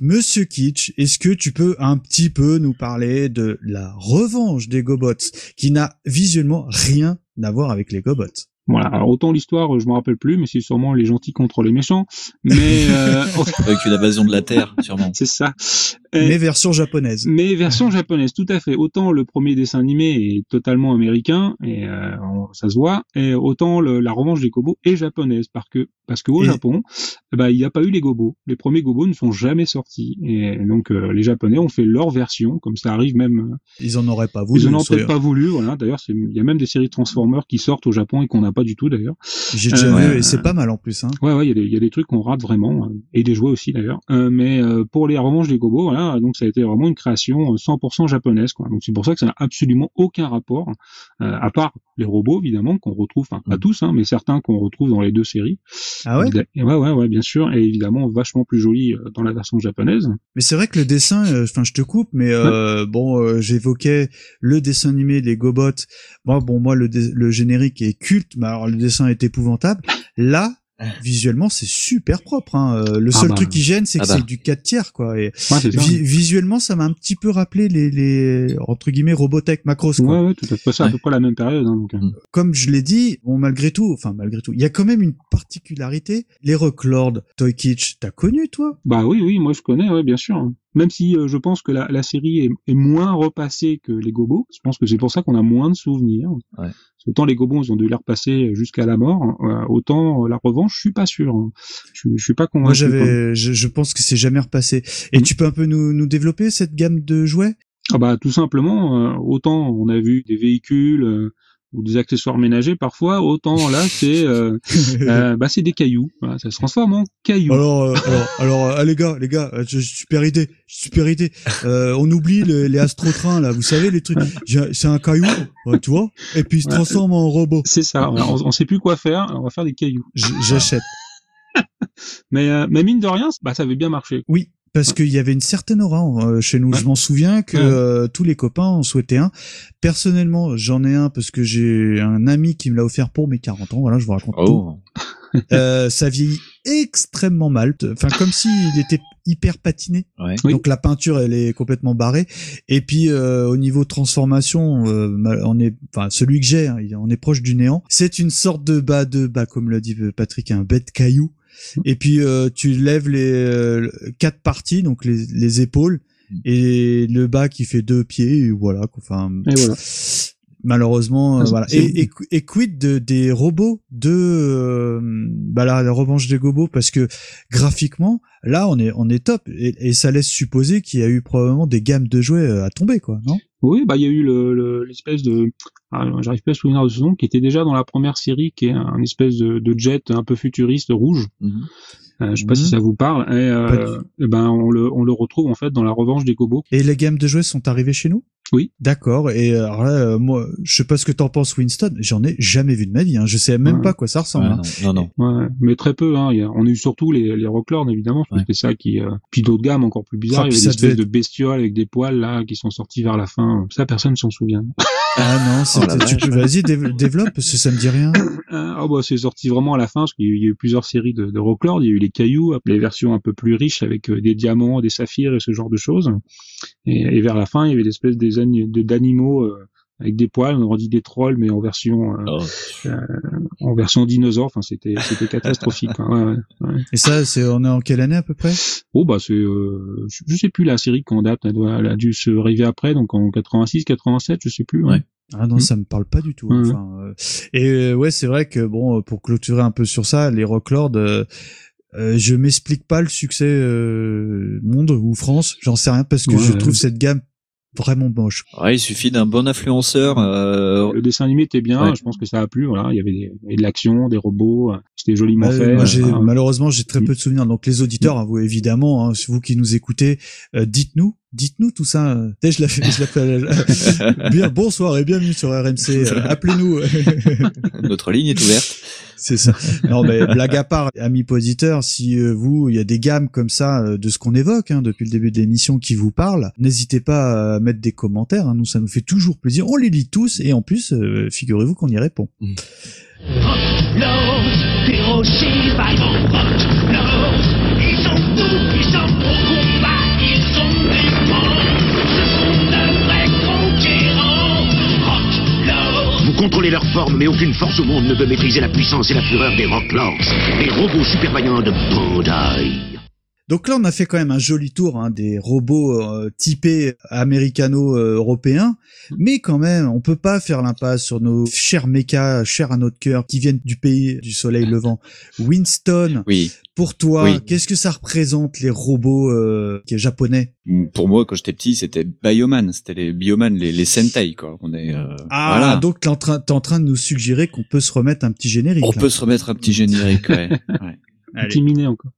Monsieur Kitsch, est-ce que tu peux un petit peu nous parler de la revanche des Gobots, qui n'a visuellement rien à voir avec les Gobots? Voilà. Alors, autant l'histoire, je me rappelle plus, mais c'est sûrement les gentils contre les méchants. Mais (laughs) euh, Avec une invasion de la Terre, sûrement. c'est ça. Et- Mais version japonaise. mais version japonaise, tout à fait. Autant le premier dessin animé est totalement américain et euh, ça se voit, et autant le- la revanche des gobos est japonaise parce que parce qu'au Et- Japon, ben, il n'y a pas eu les gobos. Les premiers gobos ne sont jamais sortis et donc euh, les Japonais ont fait leur version, comme ça arrive même. euh, Ils en auraient pas voulu. ils en peut-être pas voulu, voilà. D'ailleurs, il y a même des séries Transformers qui sortent au Japon et qu'on pas du tout d'ailleurs. J'ai déjà Euh, vu et c'est pas mal en plus. Hein. Ouais, ouais, il y a des, il y a des trucs qu'on rate vraiment, euh, et des jouets aussi d'ailleurs. Euh, mais pour les revanches des gobos, voilà, donc ça a été vraiment une création euh, 100% japonaise, quoi. Donc c'est pour ça que ça n'a absolument aucun rapport, à part les robots évidemment qu'on retrouve, enfin pas Mm. tous, hein, mais certains qu'on retrouve dans les deux séries. Ah ouais? Évidemment- ouais, ouais, ouais, bien sûr, et évidemment vachement plus joli dans la version japonaise. Mais c'est vrai que le dessin, enfin je te coupe, mais bon, j'évoquais le dessin animé des Gobots. Bon, bon moi le, le générique est culte, mais alors le dessin est épouvantable. Là, visuellement, c'est super propre. Hein. Euh, Le Ah seul bah. truc qui gêne, c'est que Ah bah. c'est du 4 tiers, quoi. Et Ouais, c'est ça. vi- visuellement, ça m'a un petit peu rappelé les, les entre guillemets Robotech Macros. Quoi. Ouais, ouais, tout à fait. C'est à peu près la même période. Hein, donc, euh. Comme je l'ai dit, bon malgré tout, enfin malgré tout, il y a quand même une particularité. Les Rocklord, Toy Kitsch, t'as connu toi? Bah oui, oui, moi je connais, ouais, bien sûr. Même si euh, je pense que la, la série est, est moins repassée que les Gobos, je pense que c'est pour ça qu'on a moins de souvenirs. Ouais. Qu'autant les Gobos, ils ont dû les repasser jusqu'à la mort, hein, euh, autant euh, la revanche, je suis pas sûr. hein. Je, je suis pas convaincu. Moi, j'avais, je, je pense que c'est jamais repassé. Et Mhm. tu peux un peu nous, nous développer cette gamme de jouets? Ah bah tout simplement, euh, autant on a vu des véhicules euh, ou des accessoires ménagers parfois, autant là c'est euh, (laughs) euh, bah c'est des cailloux. Voilà, ça se transforme en cailloux. Alors, euh, alors, alors, euh, les gars, les gars, super idée, super idée. Euh, on oublie le- les astrotrains là, vous savez les trucs. C'est un caillou, tu vois, et puis il se transforme en robot. C'est ça. on, on sait plus quoi faire. On va faire des cailloux. J'achète. (laughs) Mais mais mine de rien, bah ça avait bien marché. Oui, parce qu'il y avait une certaine aura euh, chez nous. Ouais. Je m'en souviens que Ouais. euh, tous les copains en souhaitaient un. Personnellement, j'en ai un parce que j'ai un ami qui me l'a offert pour mes 40 ans. Voilà, je vous raconte tout. Oh. (laughs) Euh, ça vieillit extrêmement mal. Enfin, comme s'il était hyper patiné. Ouais. Oui. Donc la peinture, elle est complètement barrée. Et puis euh, au niveau transformation, euh, on est, enfin celui que j'ai, hein, il- on est proche du néant. C'est une sorte de bas de bas, comme l'a dit Patrick, un bête caillou. Et puis euh, tu lèves les euh, quatre parties, donc les, les épaules et le bas qui fait deux pieds. Et voilà. Enfin. Et voilà. Malheureusement, euh, Ah, voilà. Et, et, et quid de, des robots de euh, bah la, la revanche des gobos parce que graphiquement, là, on est on est top et, et ça laisse supposer qu'il y a eu probablement des gammes de jouets euh, à tomber, quoi, non? Oui, bah il y a eu le- le- l'espèce de, ah, j'arrive pas à souvenir de ce nom, qui était déjà dans la première série, qui est un espèce de, de jet un peu futuriste rouge. Mhm. Euh, je sais pas Mhm. si ça vous parle. Et, Pas euh, eh ben on le, on le retrouve en fait dans la revanche des gobos. Et les gammes de jouets sont arrivées chez nous? Oui. D'accord. Et alors là, euh, moi, je sais pas ce que t'en penses, Winston. J'en ai jamais vu de ma vie. Hein. Je sais même Ouais. pas à quoi ça ressemble. Ouais, hein. non, non, non. Ouais, mais très peu. Hein. Il y a, on a eu surtout les, les Rocklords évidemment. C'est ça qui. Euh... Puis d'autres gammes encore plus bizarres. Ah, il y avait des espèces de bestioles avec des poils là qui sont sortis vers la fin. Ça personne s'en souvient. Ah non, Oh la c'était- tu vache. peux vas-y dév- développe parce que ça me dit rien. Euh, ah bah c'est sorti vraiment à la fin parce qu'il y a eu- il y a eu plusieurs séries de, de Rocklord. Il y a eu les cailloux, les versions un peu plus riches avec euh, des diamants, des saphirs et ce genre de choses. Et, et vers la fin, il y avait de- d'animaux euh, avec des poils. On aurait dit des trolls, mais en version euh, Oh. en version dinosaure. Enfin, c'était c'était catastrophique. quoi. Ouais, ouais, ouais. Et ça, c'est on est en quelle année à peu près? Oh bah c'est, euh, je sais plus la série quand date. Elle, doit, elle a dû se arriver après, donc en 86, 87, je sais plus. Ouais. Ah non, Mm. ça me parle pas du tout. Enfin, euh, et euh, ouais, c'est vrai que bon, euh, pour clôturer un peu sur ça, les Rocklords, euh, euh, je m'explique pas le succès euh, monde ou France, j'en sais rien parce que Ouais, je ouais. trouve cette gamme vraiment moche. Ouais, il suffit d'un bon influenceur. Euh, Le dessin animé était bien. Ouais. Je pense que ça a plu. Voilà, il y avait, des- il y avait de l'action, des robots. euh, C'était joliment Ouais, fait. moi, j'ai- euh, malheureusement, j'ai très peu de souvenirs. Donc, les auditeurs, hein, vous évidemment, hein, vous qui nous écoutez, euh, dites-nous, dites-nous tout ça. euh, dès je l'appelle, je l'appelle. (laughs) Bien, bonsoir et bienvenue sur RMC. euh, Appelez-nous. (laughs) notre ligne est ouverte. C'est ça. Non, mais blague à part, amis auditeurs, si euh, vous, il y a des gammes comme ça euh, de ce qu'on évoque hein, depuis le début de l'émission qui vous parlent, n'hésitez pas à mettre des commentaires. hein, nous, ça nous fait toujours plaisir. On les lit tous et en plus, euh, figurez-vous qu'on y répond. Ils sont ils Vous contrôler leur forme, mais aucune force au monde ne peut maîtriser la puissance et la fureur des Rocklords, les robots super de Bandai. Donc là, on a fait quand même un joli tour hein, des robots euh, typés américano-européens, mais quand même, on peut pas faire l'impasse sur nos chers mechas, chers à notre cœur, qui viennent du pays du soleil levant. Winston, Oui. pour toi, Oui. qu'est-ce que ça représente les robots euh, qui est japonais? Pour moi, quand j'étais petit, c'était Bioman, c'était les Bioman, les, les Sentai, quoi. On est, euh, Ah, voilà. donc t'es en train, t'es en train de nous suggérer qu'on peut se remettre un petit générique. On là. peut se remettre un petit générique, ouais. (laughs) ouais. Allez. Petit minet encore.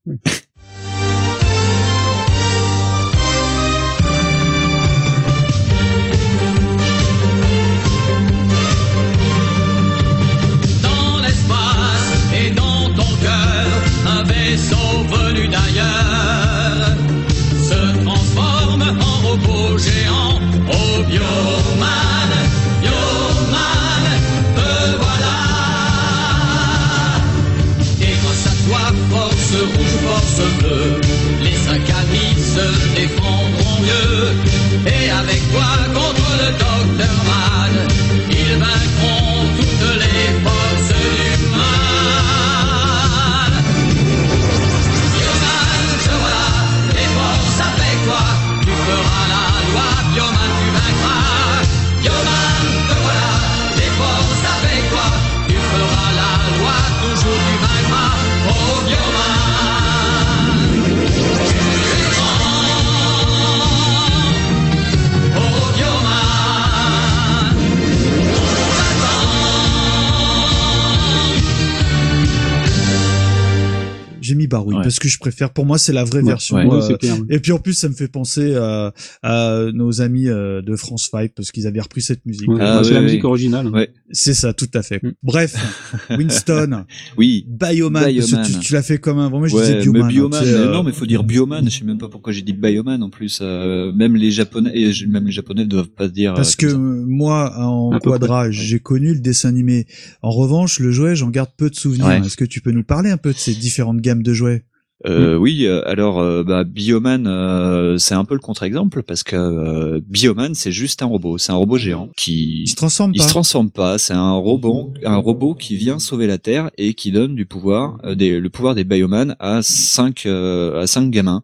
J'ai Ouais. parce que je préfère. Pour moi, c'est la vraie Ouais, version. ouais, euh, Ouais, c'est clair. Et puis en plus, ça me fait penser à, à nos amis euh, de France 5 parce qu'ils avaient repris cette musique. Ouais, Ah, c'est la musique originale. Ouais. C'est ça, tout à fait. Mm. Bref, (laughs) Winston, Oui. Bioman, parce que Bioman. tu, tu l'as fait comme un. Bon, moi, je Ouais, disais Bioman. mais Bioman, hein, tu sais, mais euh, non, mais faut dire Bioman. Je sais même pas pourquoi j'ai dit Bioman en plus. euh, même les Japonais, et même les Japonais ne doivent pas se dire. Parce euh, que ça. moi, en quadra, j'ai connu le dessin animé. En revanche, le jouet, j'en garde peu de souvenirs. Ouais. Est-ce que tu peux nous parler un peu de ces différentes gammes de jouets Euh, oui, euh, alors euh, bah, Bioman, euh, c'est un peu le contre-exemple parce que Bioman, c'est juste un robot, c'est un robot géant qui Il se transforme il pas se transforme pas, c'est un robot, un robot qui vient sauver la Terre et qui donne du pouvoir, des, le pouvoir des Bioman à cinq à cinq gamins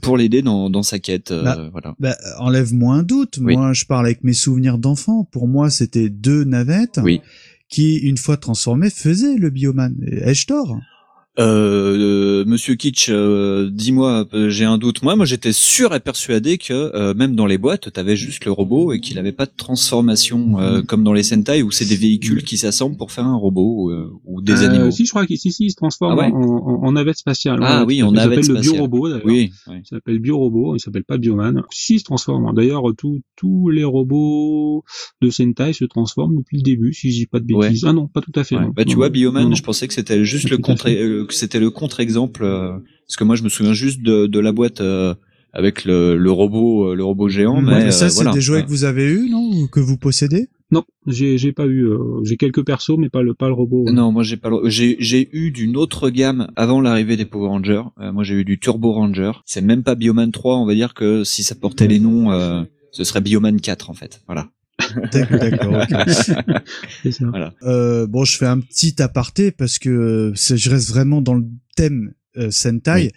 pour l'aider dans, dans sa quête. Bah, voilà. Bah, enlève-moi un doute. Oui. Moi, je parle avec mes souvenirs d'enfant. Pour moi, c'était deux navettes Oui. qui, une fois transformées, faisaient le bioman. Ai-je tort Euh, Monsieur Kitsch, euh, dis-moi, euh, j'ai un doute. Moi, moi, j'étais sûr et persuadé que euh, même dans les boîtes, t'avais juste le robot et qu'il avait pas de transformation euh, comme dans les Sentai où c'est des véhicules qui s'assemblent pour faire un robot euh, ou des Euh, animaux. Si, je crois qu'il si, se transforme Ah ouais en, en, en navette spatiale. Ah Ouais, oui, en navette Il s'appelle le spatiale. biorobot d'ailleurs. Oui, oui. Il s'appelle biorobot, il s'appelle pas bioman. Si, il se transforme. D'ailleurs, tous tous les robots de Sentai se transforment depuis le début, si je dis pas de Ouais. bêtises. Ah non, pas tout à fait. Bah tu vois, Bioman, non. je pensais que c'était juste le Tout c'était le contre-exemple, euh, parce que moi je me souviens juste de, de la boîte euh, avec le, le robot, euh, le robot géant, Ouais, mais mais ça, euh, c'est voilà. des jouets Ouais. que vous avez eu, non Ou que vous possédez? Non, j'ai j'ai pas eu. euh, j'ai quelques persos, mais pas le pas le robot. Non, moi j'ai pas, le- j'ai j'ai eu d'une autre gamme avant l'arrivée des Power Rangers. Euh, moi j'ai eu du Turbo Ranger. C'est même pas Bioman 3, on va dire que si ça portait les noms, euh, ce serait Bioman 4 en fait. Voilà. D'accord, d'accord, ok. (laughs) C'est ça. Euh, bon, je fais un petit aparté parce que euh, je reste vraiment dans le thème euh, Sentai.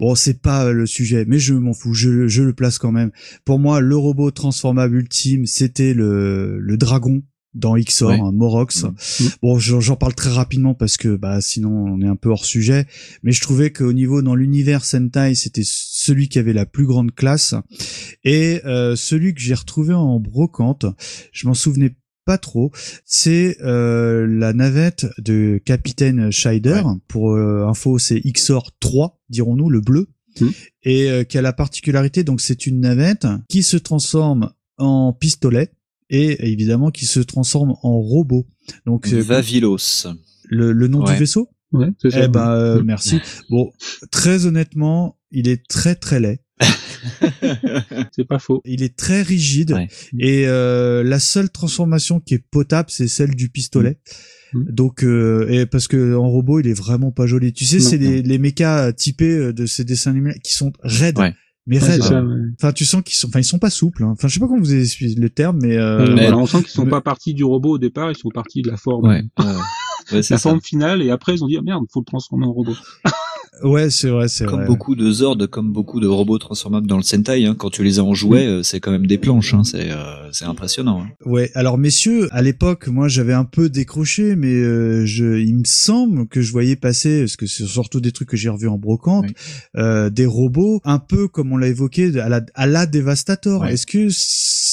Bon, c'est pas euh, le sujet, mais je m'en fous, je, je le place quand même. Pour moi, le robot transformable ultime, c'était le, le dragon dans XOR, un Morox. Mhm. Bon, j'en j'en parle très rapidement parce que bah sinon on est un peu hors sujet, mais je trouvais qu'au niveau dans l'univers Sentai, c'était celui qui avait la plus grande classe et euh, celui que j'ai retrouvé en brocante, je m'en souvenais pas trop, c'est euh, la navette de Capitaine Scheider. Pour euh, info, c'est XOR 3, dirons-nous, le bleu. Mhm. Et euh, qui a la particularité, donc c'est une navette qui se transforme en pistolet et évidemment qui se transforme en robot. Donc Vavilos. le, le nom Ouais. du vaisseau? Ouais, c'est ça. Eh ben euh, merci. Bon, très honnêtement, il est très très laid. (laughs) C'est pas faux. Il est très rigide Ouais. et euh, la seule transformation qui est potable, c'est celle du pistolet. Mhm. Donc, euh, et parce que en robot, il est vraiment pas joli. Tu sais, c'est les, les mechas typés euh, de ces dessins animés qui sont raides. Ouais. mais Ouais, raides. c'est ça, ouais. Enfin, tu sens qu'ils sont, enfin, ils sont pas souples. hein. Enfin, je sais pas comment vous expliquez le terme, mais euh, Euh, mais- voilà, on sent qu'ils sont mais- pas partis du robot au départ, ils sont partis de la forme, Ouais, ouais, la forme finale, et après ils ont dit ah, merde, faut le transformer en robot. (laughs) ouais, c'est vrai, c'est Comme vrai. beaucoup de Zord, comme beaucoup de robots transformables dans le Sentai, hein, quand tu les as en jouet, euh, c'est quand même des planches, hein, c'est euh, c'est impressionnant. hein. Ouais, alors messieurs, à l'époque, moi j'avais un peu décroché, mais euh, je, il me semble que je voyais passer, parce que c'est surtout des trucs que j'ai revus en brocante, Oui. euh, des robots un peu comme on l'a évoqué à la, à la Devastator. Ouais. Est-ce que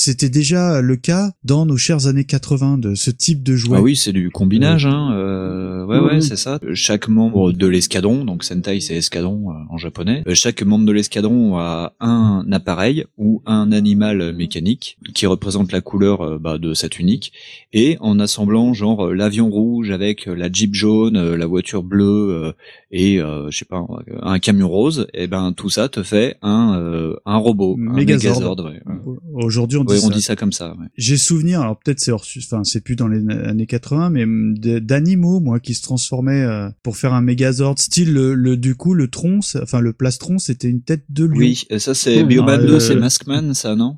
c'était déjà le cas dans nos chères années 80 de ce type de jouet Ah oui, c'est du combinage, hein. euh, ouais, ouais, c'est ça. Chaque membre de l'escadron, donc Sentai c'est escadron euh, en japonais, euh, chaque membre de l'escadron a un appareil ou un animal mécanique qui représente la couleur euh, bah, de cette unique, et en assemblant genre l'avion rouge avec la Jeep jaune, la voiture bleue euh, et euh, je sais pas un camion rose, et ben tout ça te fait un euh, un robot, un Megazord. Megazord. ouais. Aujourd'hui, on dit Ouais, ça. on dit ça comme ça. ouais. J'ai souvenir, alors peut-être c'est hors, enfin c'est plus dans les années 80, mais de- d'animaux moi qui se transformaient euh, pour faire un Megazord, style le, le- du coup le tronc, enfin le plastron, c'était une tête de lion. Oui, et ça c'est Bioman euh, 2, c'est Maskman, ça non?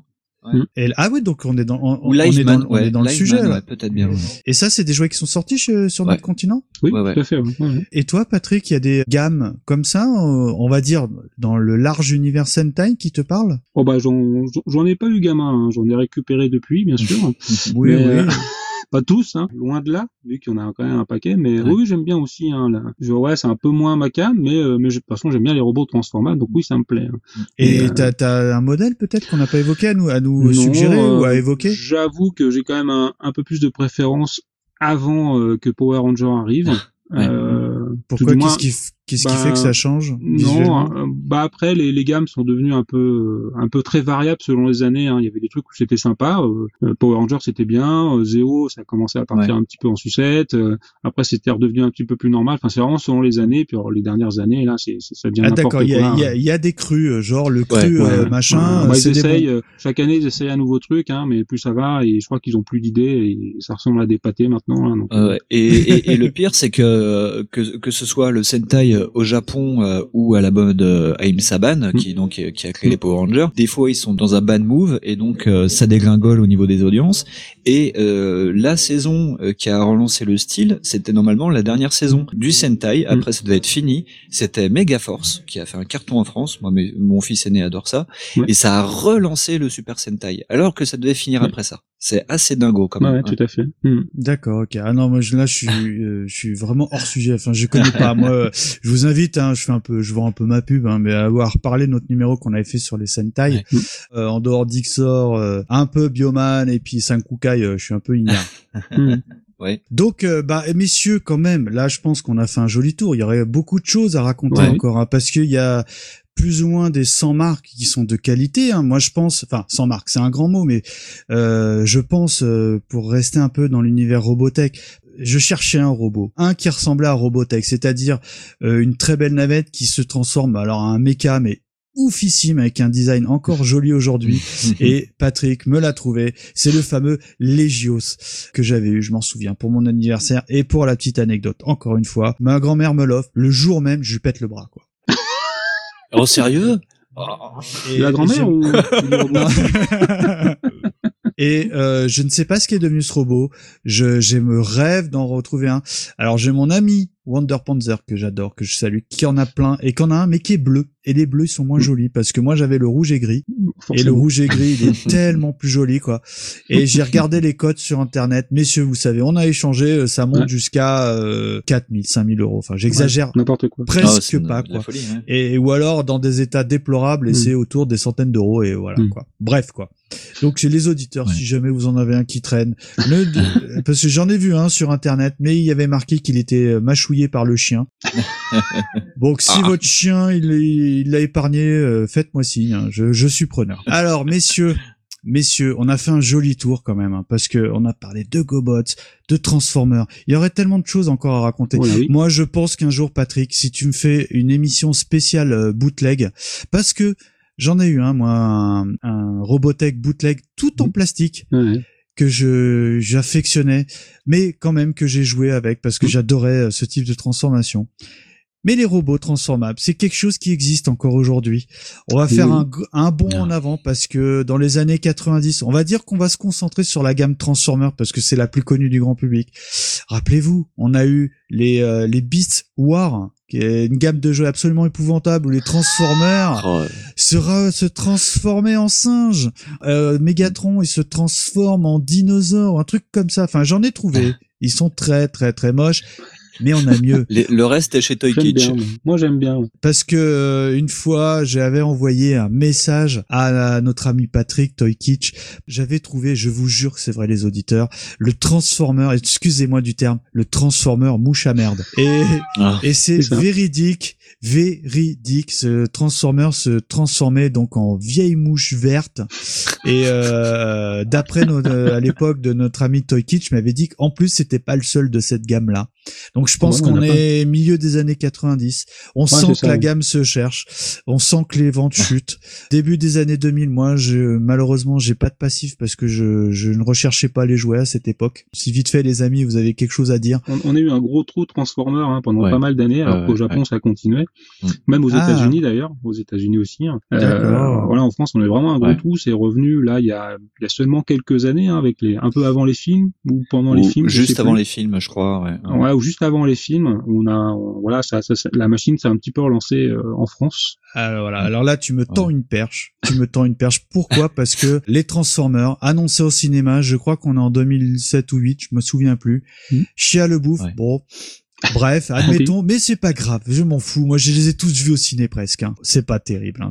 Et, ah ouais, donc on est dans, on, est dans, on ouais, est dans le sujet. là. ouais, peut-être bien. ouais. Et ça, c'est des jouets qui sont sortis chez- sur Ouais. notre continent? Oui, Ouais, ouais. tout à fait. ouais, ouais. Et toi, Patrick, il y a des gammes comme ça, euh, on va dire dans le large univers Sentai qui te parlent? Oh bah j'en j'en ai pas eu gamin, hein. j'en ai récupéré depuis bien sûr. (laughs) Oui, Mais, oui. (laughs) euh, pas tous, hein, loin de là, vu qu'il y en a quand même un paquet. Mais Ouais. oui, j'aime bien aussi. Hein, là. Je, ouais, c'est un peu moins ma cam, mais euh, mais de toute façon j'aime bien les robots transformables, donc oui, ça me plaît. hein. Et euh, t'as as un modèle peut-être qu'on n'a pas évoqué à nous à nous Non, suggérer euh, ou à évoquer? J'avoue que j'ai quand même un, un peu plus de préférence avant euh, que Power Ranger arrive. Ouais. Euh, Pourquoi Qu'est-ce qui, qu'est-ce qui bah, fait que ça change Non, hein, bah après les, les gammes sont devenues un peu un peu très variables selon les années. Hein. Il y avait des trucs où c'était sympa. euh, euh, Power Rangers c'était bien. euh, Zeo ça a commencé à partir Ouais. un petit peu en sucette. euh, après c'était redevenu un petit peu plus normal. Enfin c'est vraiment selon les années. Puis alors, les dernières années là c'est c'est- ça devient Ah n'importe d'accord, il y, a- quoi. il y a- il y a des crus, euh, genre le cru ouais, euh, ouais. machin, Ouais, bah, ils essayent, bons. chaque année ils essayent un nouveau truc, hein, mais plus ça va et je crois qu'ils ont plus d'idées et ça ressemble à des pâtés maintenant. Hein, donc, Euh, ouais. et, et, et le pire, c'est que, que que ce soit le Sentai euh, au Japon euh, ou à la mode euh, Aim Saban, qui donc euh, qui a créé les Power Rangers, des fois ils sont dans un bad move et donc euh, ça dégringole au niveau des audiences. Et euh, la saison euh, qui a relancé le style, c'était normalement la dernière saison du Sentai. Après, ça devait être fini. C'était Megaforce qui a fait un carton en France. Moi, mes- mon fils aîné adore ça. Et ça a relancé le Super Sentai, alors que ça devait finir après ça. C'est assez dingo quand même. ouais, tout à fait. Hmm. D'accord, ok. Ah non, moi je- là je suis, euh, je suis vraiment hors sujet. Enfin, je connais pas. Moi, euh, je vous invite. Hein, je fais un peu, je vends un peu ma pub, hein, mais à avoir parlé de notre numéro qu'on avait fait sur les Sentai, Ouais. euh, en dehors d'Ixor, euh, un peu Bioman et puis Sankukai, euh, je suis un peu ignare. (laughs) Ouais. Donc, euh, bah, messieurs, quand même, là, je pense qu'on a fait un joli tour. Il y aurait beaucoup de choses à raconter Ouais. encore, hein, parce qu'il y a plus ou moins des 100 marques qui sont de qualité. Hein. Moi, je pense, enfin, 100 marques, c'est un grand mot, mais euh, je pense, euh, pour rester un peu dans l'univers Robotech, je cherchais un robot, un qui ressemblait à Robotech, c'est-à-dire euh, une très belle navette qui se transforme alors à un méca, mais oufissime avec un design encore joli aujourd'hui (laughs) et Patrick me l'a trouvé. C'est le fameux Legios que j'avais eu, je m'en souviens, pour mon anniversaire et pour la petite anecdote. Encore une fois, ma grand-mère me l'offre. Le jour même, je lui pète le bras, quoi. Oh sérieux? Et La grand-mère ou. (laughs) Et euh, je ne sais pas ce qui est devenu ce robot. Je, j'ai me rêve d'en retrouver un. Alors j'ai mon ami Wonder Panzer que j'adore, que je salue, qui en a plein et qui en a un mais qui est bleu. Et les bleus ils sont moins jolis parce que moi j'avais le rouge et gris. Et le rouge et gris, il est (laughs) tellement plus joli, quoi. Et j'ai regardé les codes sur internet. Messieurs, vous savez, on a échangé, euh, ça monte Ouais. jusqu'à euh, 4000, 5000 euros. Enfin, j'exagère N'importe quoi. Ah, presque de- pas, quoi. folie, ouais. Et, ou alors dans des états déplorables et Mm. c'est autour des centaines d'euros et voilà, Mm. quoi. Bref, quoi. Donc, c'est les auditeurs, Ouais. si jamais vous en avez un qui traîne, ne, (laughs) parce que j'en ai vu un sur internet, mais il y avait marqué qu'il était euh, par le chien. (laughs) Donc si Ah. votre chien il l'a épargné, euh, faites-moi signe, hein, je, je suis preneur. Alors messieurs, messieurs, on a fait un joli tour quand même, hein, parce que on a parlé de GoBots, de Transformers. Il y aurait tellement de choses encore à raconter. Oui. Moi, je pense qu'un jour, Patrick, si tu me fais une émission spéciale euh, bootleg, parce que j'en ai eu un, moi, un, un Robotech bootleg tout en Mhm. plastique Ouais. Que je j'affectionnais, mais quand même que j'ai joué avec parce que Mhm. j'adorais euh, ce type de transformation. Mais les robots transformables, c'est quelque chose qui existe encore aujourd'hui. On va faire un, un bond en avant parce que dans les années 90, on va dire qu'on va se concentrer sur la gamme Transformers parce que c'est la plus connue du grand public. Rappelez-vous, on a eu les euh, les Beast War, qui est une gamme de jeux absolument épouvantable où les Transformers Oh, se transformer en singe. Euh, Megatron, il se transforme en dinosaure, un truc comme ça. Enfin, j'en ai trouvé. (laughs) Ils sont très très très moches, mais on a mieux. (laughs) les- le reste est chez Toy Kitsch. bien. moi. J'aime bien. Parce que euh, une fois, j'avais envoyé un message à notre ami Patrick Toy Kitsch. J'avais trouvé, je vous jure que c'est vrai les auditeurs, le Transformer, excusez-moi du terme, le Transformer mouche à merde. Et Ah. et c'est véridique, véridique. Ce Transformer se transformait donc en vieille mouche verte. Et euh, d'après nos- euh, à l'époque de notre ami Toy Kitsch m'avait dit qu'en plus c'était pas le seul de cette gamme-là. Donc je pense qu'on est milieu des années 90. On sent que ça, la oui. gamme se cherche. On sent que les ventes (laughs) chutent. Début des années 2000, moi, je, malheureusement, j'ai pas de passif parce que je, je ne recherchais pas les jouets à cette époque. Si vite fait, les amis, vous avez quelque chose à dire. On, on a eu un gros trou Transformer hein, pendant Ouais. pas mal d'années, alors Ouais, qu'au Japon ouais. ça continuait, Mm. même aux Ah. États-Unis d'ailleurs, aux États-Unis aussi. hein. D'accord. voilà, en France on a vraiment un gros Ouais. trou, c'est revenu là il y a, il y a seulement quelques années, hein, avec les un peu avant les films ou pendant les films, juste avant plus. les films, je crois. Ouais. Ouais, ou juste avant les films, on a, on- voilà, ça, ça- ça- la machine s'est un petit peu relancée euh, en France. Alors voilà. Alors là, tu me tends une perche. Tu me tends une perche. Pourquoi? (laughs) Parce que les Transformers annoncés au cinéma, je crois qu'on est en 2007 ou 8, je me souviens plus. Mm. Chia le bouffe. Ouais. Bon. Bref, admettons, mais c'est pas grave, je m'en fous. Moi, je les ai tous vus au ciné presque. hein. C'est pas terrible. Hein.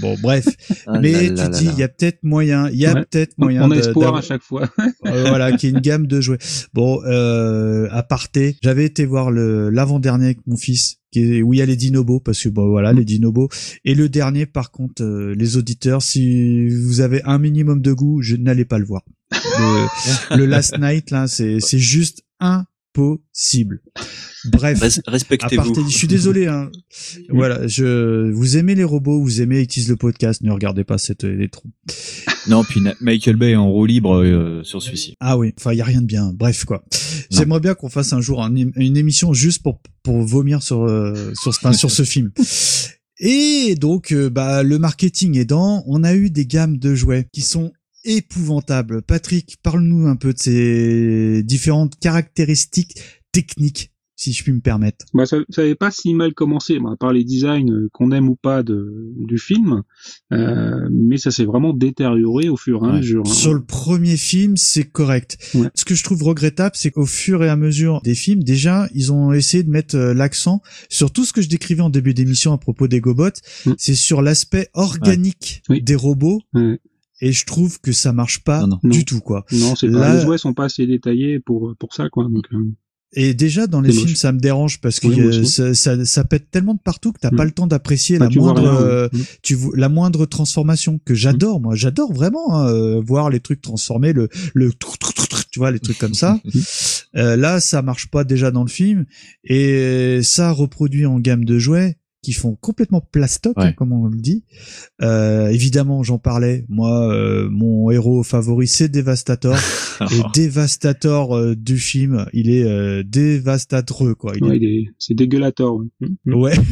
Bon, bref. (laughs) Ah mais là tu là dis, il y a peut-être moyen, il y a Ouais. peut-être moyen. on a de- espoir d'avoir- à chaque fois. (laughs) euh, voilà, qui est une gamme de jouets. Bon, euh, à parté, j'avais été voir le l'avant-dernier avec mon fils, qui est, où il y a les dinobos, parce que bon voilà, les dinobos. Et le dernier, par contre, euh, les auditeurs, si vous avez un minimum de goût, je n'allez pas le voir. Le, (laughs) le Last Night là, c'est c'est juste impossible. Bref. Respectez-vous. je suis désolé. Hein. (laughs) Voilà, je vous aimez les robots, vous aimez utilise le podcast, ne regardez pas cette les trous. (laughs) Non, puis Michael Bay est en roue libre euh, sur celui-ci. Ah oui, enfin il y a rien de bien. Bref quoi. J'aimerais bien qu'on fasse un jour un une émission juste pour pour vomir sur euh, sur enfin, sur ce film. (laughs) Et donc euh, bah le marketing aidant, on a eu des gammes de jouets qui sont épouvantables. Patrick, parle-nous un peu de ces différentes caractéristiques techniques si je puis me permettre. Bah, ça, ça avait pas si mal commencé, bah, à part les designs euh, qu'on aime ou pas de, du film, euh, mais ça s'est vraiment détérioré au fur et à mesure. hein. Sur le premier film, c'est correct. Ouais. Ce que je trouve regrettable, c'est qu'au fur et à mesure des films, déjà, ils ont essayé de mettre euh, l'accent sur tout ce que je décrivais en début d'émission à propos des GoBots. Mm. C'est sur l'aspect organique des robots. Et je trouve que ça marche pas Non, du non. Tout, quoi. Non, c'est Là- pas, les jouets sont pas assez détaillés pour pour ça, quoi. Donc, euh, Et déjà, dans les films, moche. ça me dérange parce que Oui, euh, ça, ça, ça pète tellement de partout que t'as Mm. pas le temps d'apprécier bah, la tu vois moindre, rien, euh, tu vois, la moindre transformation que j'adore moi j'adore vraiment hein, euh, voir les trucs transformés le le tu vois les trucs comme ça (laughs) Euh, là ça marche pas déjà dans le film et ça reproduit en gamme de jouets qui font complètement plastoc Ouais. hein, comme on le dit euh, évidemment j'en parlais moi euh, mon héros favori c'est Devastator (laughs) et Devastator euh, du film il est euh, dévastatreux quoi il Ouais, il est- c'est dégueulateur. ouais. Mm. Ouais. (laughs)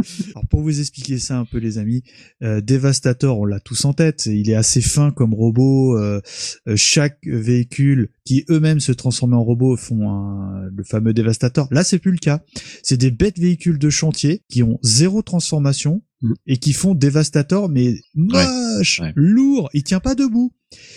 (laughs) Alors pour vous expliquer ça un peu les amis, euh, Devastator, on l'a tous en tête, il est assez fin comme robot. euh, euh, chaque véhicule qui eux-mêmes se transforment en robot font un- le fameux Devastator. Là, c'est plus le cas. C'est des bêtes véhicules de chantier qui ont zéro transformation Mm. et qui font Devastator mais moche, ouais. lourd, il tient pas debout.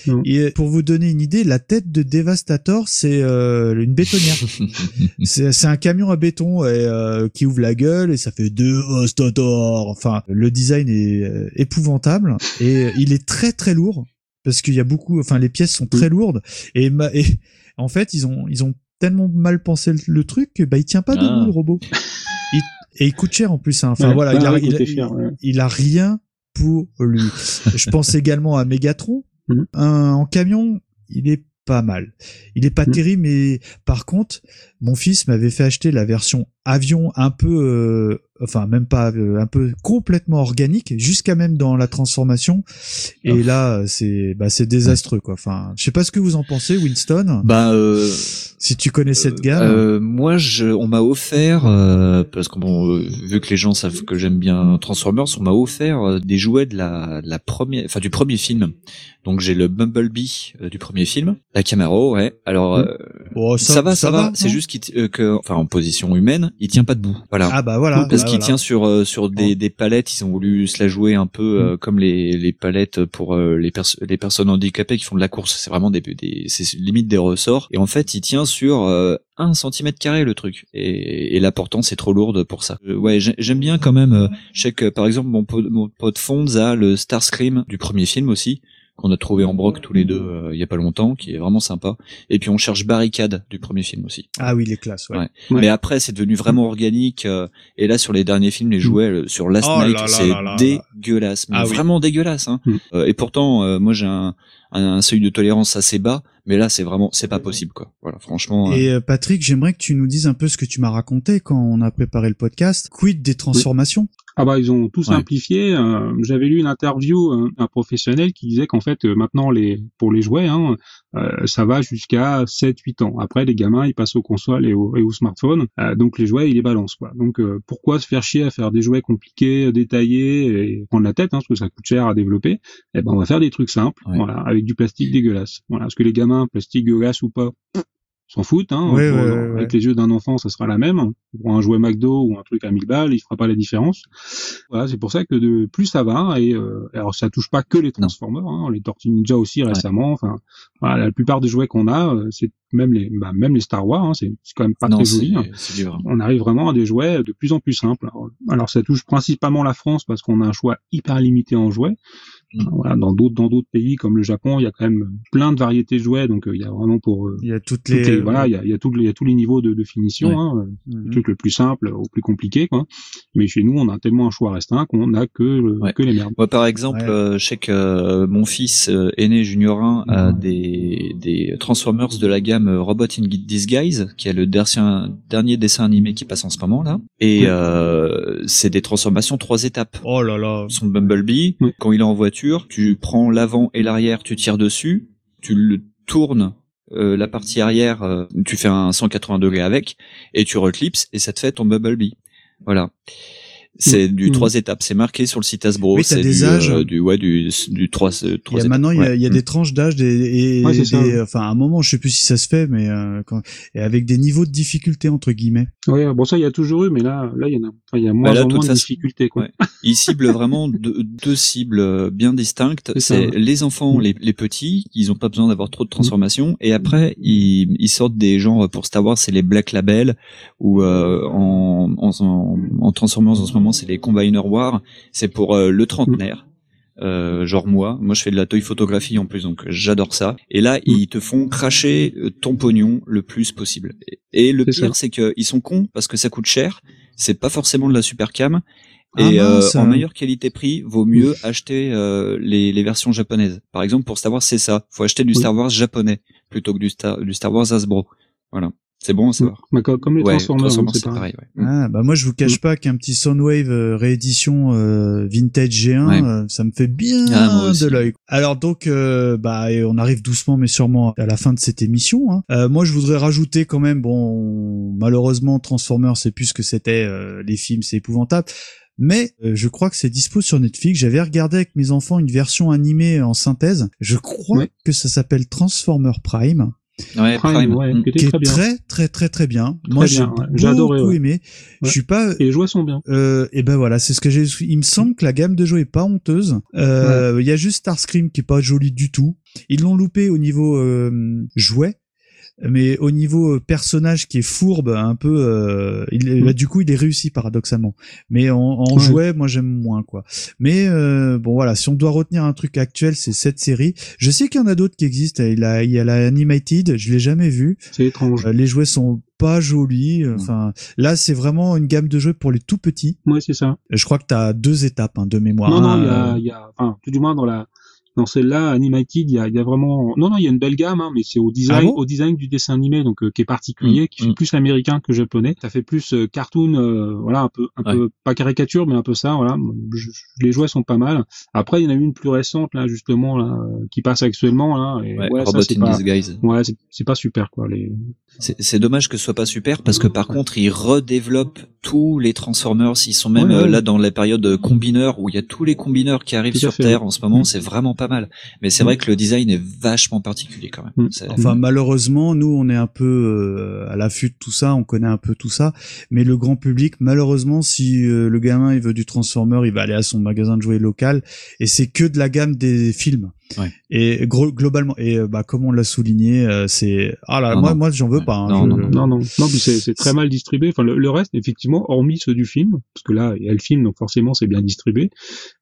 Non. Et pour vous donner une idée, la tête de Devastator, c'est euh, une bétonnière. (laughs) C'est un camion à béton et, euh, qui ouvre la gueule et ça fait Devastator. Enfin, le design est euh, épouvantable et il est très très lourd parce qu'il y a beaucoup. Enfin, les pièces sont très lourdes et, en fait, ils ont ils ont tellement mal pensé le, le truc que bah il tient pas Ah. debout le robot. Il- (laughs) et il coûte cher en plus. hein. Enfin Ouais, voilà, ouais, il, a, ouais, il, a- cher, ouais. il a rien pour lui. (laughs) Je pense également à Megatron. Mhm. Un- en camion, il est pas mal. Il est pas Mhm. terrible, mais par contre, mon fils m'avait fait acheter la version avion un peu, euh, enfin même pas, euh, un peu complètement organique, jusqu'à même dans la transformation. Et Oh. là, c'est, bah c'est désastreux quoi. Enfin, je sais pas ce que vous en pensez, Winston. Bah, euh, Si tu connais cette gamme. Euh, moi, je, on m'a offert euh, parce que bon, euh, vu que les gens savent que j'aime bien Transformers, on m'a offert euh, des jouets de la, de la première, enfin du premier film. Donc j'ai le Bumblebee euh, du premier film, la Camaro, ouais. Alors euh, Oh, ça, va, ça, va. C'est juste qu'il t- euh, que, enfin en position humaine, il tient pas debout. Voilà. Ah bah voilà. parce bah qu'il voilà. tient sur euh, sur des, des palettes, ils ont voulu se la jouer un peu euh, comme les, les palettes pour euh, les, pers- les personnes handicapées qui font de la course. C'est vraiment des, des c'est limite des ressorts. Et en fait, il tient sur euh, un centimètre carré le truc. Et, et la portance est trop lourde pour ça. Euh, ouais, j'ai- j'aime bien quand même. euh, je sais que par exemple mon pote, mon pote Fonz a le Starscream du premier film aussi qu'on a trouvé en broc tous les deux euh, il y a pas longtemps, qui est vraiment sympa. Et puis on cherche Barricade du premier film aussi. Ah oui, les classes, ouais. Ouais. Ouais. Mais après, c'est devenu vraiment organique. euh, et là, sur les derniers films, les jouets euh, sur Last Oh Night, c'est dégueulasse. Mais Ah oui. vraiment dégueulasse. Hein. Mm. Euh, et pourtant, euh, moi, j'ai un, un, un seuil de tolérance assez bas. Mais là, c'est vraiment, c'est pas possible, quoi. Voilà, franchement. euh, Et euh, Patrick, j'aimerais que tu nous dises un peu ce que tu m'as raconté quand on a préparé le podcast. Quid des transformations? Ah bah ils ont tout Ouais. simplifié. euh, J'avais lu une interview euh, d'un professionnel qui disait qu'en fait euh, maintenant les pour les jouets, hein, euh, ça va jusqu'à 7-8 ans. Après les gamins ils passent aux consoles et aux, et aux smartphones, euh, donc les jouets ils les balancent quoi. Donc euh, pourquoi se faire chier à faire des jouets compliqués, détaillés et prendre la tête hein, parce que ça coûte cher à développer? Eh ben on va faire des trucs simples, Ouais. voilà, avec du plastique dégueulasse. Voilà, parce que les gamins plastique dégueulasse ou pas? S'en foutent, hein. Ouais, Pour- ouais, ouais, avec les yeux d'un enfant, ça sera la même. Pour un jouet McDo ou un truc à 1000 balles, il fera pas la différence. Voilà, c'est pour ça que de plus ça va et euh, alors ça touche pas que les Transformers, hein, les Tortues Ninja aussi récemment. Enfin, voilà, la plupart des jouets qu'on a, euh, c'est même les bah, même les Star Wars, hein, c'est quand même pas non, très joli. hein. On arrive vraiment à des jouets de plus en plus simples. Alors, alors, ça touche principalement la France parce qu'on a un choix hyper limité en jouets. Voilà, dans d'autres dans d'autres pays comme le Japon, il y a quand même plein de variétés de jouets, donc euh, il y a vraiment pour euh, Il y a toutes toutes les, les- voilà, il y a, il y a tout le- il y a tous les niveaux de, de finition. Ouais. Hein, Mhm. du truc le plus simple au plus compliqué quoi. Mais chez nous, on a tellement un choix restreint qu'on n'a que le- Ouais. que les merdes. Moi, par exemple, Ouais. euh, je sais que euh, mon fils euh, aîné Junior 1 a des, des Transformers de la gamme euh, Robot in Disguise, qui est le dernier, dernier dessin animé qui passe en ce moment là. Et euh, c'est des transformations trois étapes. Oh là là. Son Bumblebee, quand il est en voiture, tu prends l'avant et l'arrière, tu tires dessus, tu le tournes euh, la partie arrière, euh, tu fais un 180 degrés avec, et tu reclipses, et ça te fait ton Bumblebee. Voilà. C'est du Mm. trois étapes, c'est marqué sur le site Hasbro, Oui, c'est des du, âges. euh, du ouais du du trois euh, Il trois y a étapes. maintenant, il y a, il y a Mm. des tranches d'âge des, et Ouais, des- enfin, à un moment, je sais plus si ça se fait, mais euh, quand, et avec des niveaux de difficulté entre guillemets. Ouais, bon ça il y a toujours eu, mais là, là il y en a, enfin, il y a moins Bah là, en de moins de difficultés quoi. Ouais. Il cible vraiment (laughs) deux, deux cibles euh, bien distinctes. C'est ça, C'est ouais. les enfants, Mm. les, les petits, ils ont pas besoin d'avoir trop de transformations. Et après, ils, ils sortent des genres pour Star Wars, c'est les Black Label, ou euh, en, en, en, en Transformers en ce moment, c'est les Combiner War. C'est pour euh, le trentenaire. Euh, genre moi, moi je fais de la toy photographie en plus, donc j'adore ça. Et là, ils te font cracher euh, ton pognon le plus possible. Et, le pire, c'est qu'ils sont cons parce que ça coûte cher. C'est pas forcément de la super cam. Ah Et euh, en meilleure qualité-prix, vaut mieux acheter euh, les, les versions japonaises. Par exemple, pour Star Wars, c'est ça. Faut acheter du Oui. Star Wars japonais plutôt que du Star, du Star Wars Hasbro. Voilà. C'est bon à savoir. Bah, comme, les Ouais, Transformers, hein, c'est c'est pareil. pareil. ouais. Ah, bah moi je vous cache pas qu'un petit Soundwave euh, réédition euh, vintage G1, Ouais. euh, ça me fait bien Ah, de l'œil. Alors donc, euh, bah on arrive doucement mais sûrement à la fin de cette émission. hein. Euh, moi je voudrais rajouter quand même, bon, malheureusement Transformers c'est plus ce que c'était euh, les films, c'est épouvantable. Mais euh, je crois que c'est dispo sur Netflix. J'avais regardé avec mes enfants une version animée en synthèse. Je crois Ouais. que ça s'appelle Transformer Prime Ouais, Prime, Prime. ouais, Mm. qui était qui très est bien. très très très très bien. Moi j'ai ouais. beaucoup adoré, ouais. aimé. Je suis pas Et les jouets sont bien. euh, et ben voilà, c'est ce que j'ai. Il me semble que la gamme de jeux est pas honteuse. Euh, Il y a juste Starscream qui est pas joli du tout. Ils l'ont loupé au niveau euh, jouet, mais au niveau euh, personnage qui est fourbe, un peu. Euh, il, Mm. là, du coup, il est réussi paradoxalement. Mais en, en Ouais. jouet, moi j'aime moins quoi. Mais euh, bon voilà, si on doit retenir un truc actuel, c'est cette série. Je sais qu'il y en a d'autres qui existent. Il y a, il y a la Animated, je l'ai jamais vu. C'est étrange. Euh, les jouets sont pas jolis. Enfin, là, c'est vraiment une gamme de jeux pour les tout petits. Ouais, c'est ça. Je crois que tu as deux étapes hein, de mémoire. Non, non, il y a, euh, il y a, enfin, tout du moins dans la, dans celle-là, Animated, il y a, il y a vraiment, non, non, il y a une belle gamme, hein, mais c'est au design, Ah bon au design du dessin animé, donc euh, qui est particulier, Mm, qui fait mm. plus américain que japonais. Ça fait plus euh, cartoon, euh, voilà, un peu, un peu pas caricature, mais un peu ça, voilà. Je- les jouets sont pas mal. Après, il y en a une plus récente là, justement, là, qui passe actuellement là. Et Ouais, Robot c'est in pas, Disguise. ouais, c'est- pas super quoi. Les, C'est c'est dommage que ce soit pas super parce que par contre ils redéveloppent tous les Transformers. Ils sont même euh, là dans la période euh, combineur où il y a tous les combineurs qui arrivent sur fait, Terre en ce moment. Mm. C'est vraiment pas mal. Mais c'est Mm. vrai que le design est vachement particulier quand même. Mm. Enfin, malheureusement, nous, on est un peu euh, à l'affût de tout ça, on connaît un peu tout ça, mais le grand public, malheureusement, si euh, le gamin il veut du Transformer, il va aller à son magasin de jouets local, et c'est que de la gamme des films. Ouais. Et gro- globalement, et euh, bah comme on l'a souligné, euh, c'est ah là, Non, moi, non. moi, j'en veux pas. hein, Non, je- non, non. Non, non, c'est c'est très mal distribué. Enfin, le, le reste, effectivement, hormis ceux du film, parce que là, il y a le film, donc forcément, c'est bien distribué.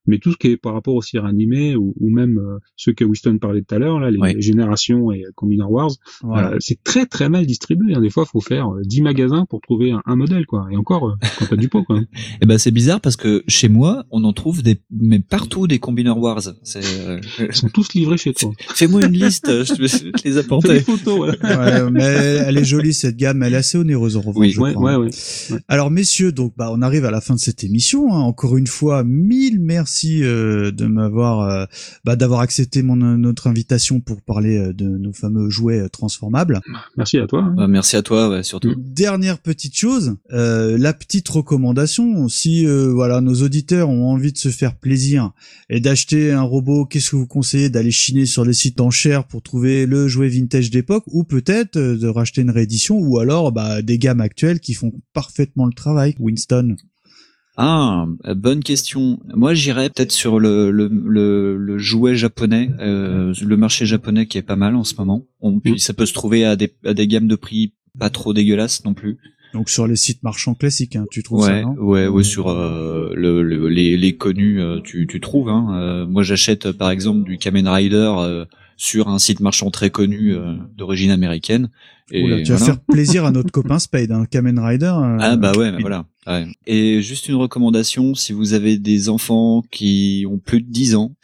Mais tout ce qui est par rapport aux séries animées ou, ou même euh, ceux que Winston parlait tout à l'heure, là, les, Ouais. les générations et Combiner Wars, Voilà. euh, c'est très très mal distribué. hein. Des fois, faut faire euh, 10 magasins pour trouver un, un modèle, quoi. Et encore, euh, quand t'as du pot, quoi. (laughs) Eh ben c'est bizarre parce que chez moi on en trouve des mais partout des Combiner Wars. C'est euh, (laughs) tous livrés chez toi. (laughs) Fais-moi une liste, je te je te les apporter. photos, voilà. Ouais, mais elle est jolie cette gamme, elle est assez onéreuse en revanche. Oui. je Ouais, crois. ouais, ouais. Alors messieurs, donc bah on arrive à la fin de cette émission. hein. Encore une fois, mille merci euh, de m'avoir, euh, bah, d'avoir accepté mon notre invitation pour parler euh, de nos fameux jouets euh, transformables. Merci à toi. hein. Bah, merci à toi ouais, surtout. Dernière petite chose, euh, la petite recommandation. Si euh, voilà nos auditeurs ont envie de se faire plaisir et d'acheter un robot, qu'est-ce que vous conseillez d'aller chiner sur les sites enchères pour trouver le jouet vintage d'époque, ou peut-être euh, de racheter une réédition, ou alors bah, des gammes actuelles qui font parfaitement le travail. Winston. Ah, euh, bonne question. Moi, j'irais peut-être sur le, le, le, le jouet japonais, euh, le marché japonais qui est pas mal en ce moment. On, puis ça peut se trouver à des, à des gammes de prix pas trop dégueulasses non plus. Donc sur les sites marchands classiques, hein, tu trouves ça, Ouais, non ouais, ouais, sur euh, le, le- les, les connus, euh, tu, tu trouves. Hein. Euh, moi, j'achète euh, par exemple du Kamen Rider euh, sur un site marchand très connu euh, d'origine américaine. Et Oula, tu vas faire plaisir à notre copain Spade, un Kamen Rider. Ah bah ouais, bah il- voilà. Ouais. Et juste une recommandation, si vous avez des enfants qui ont plus de 10 ans,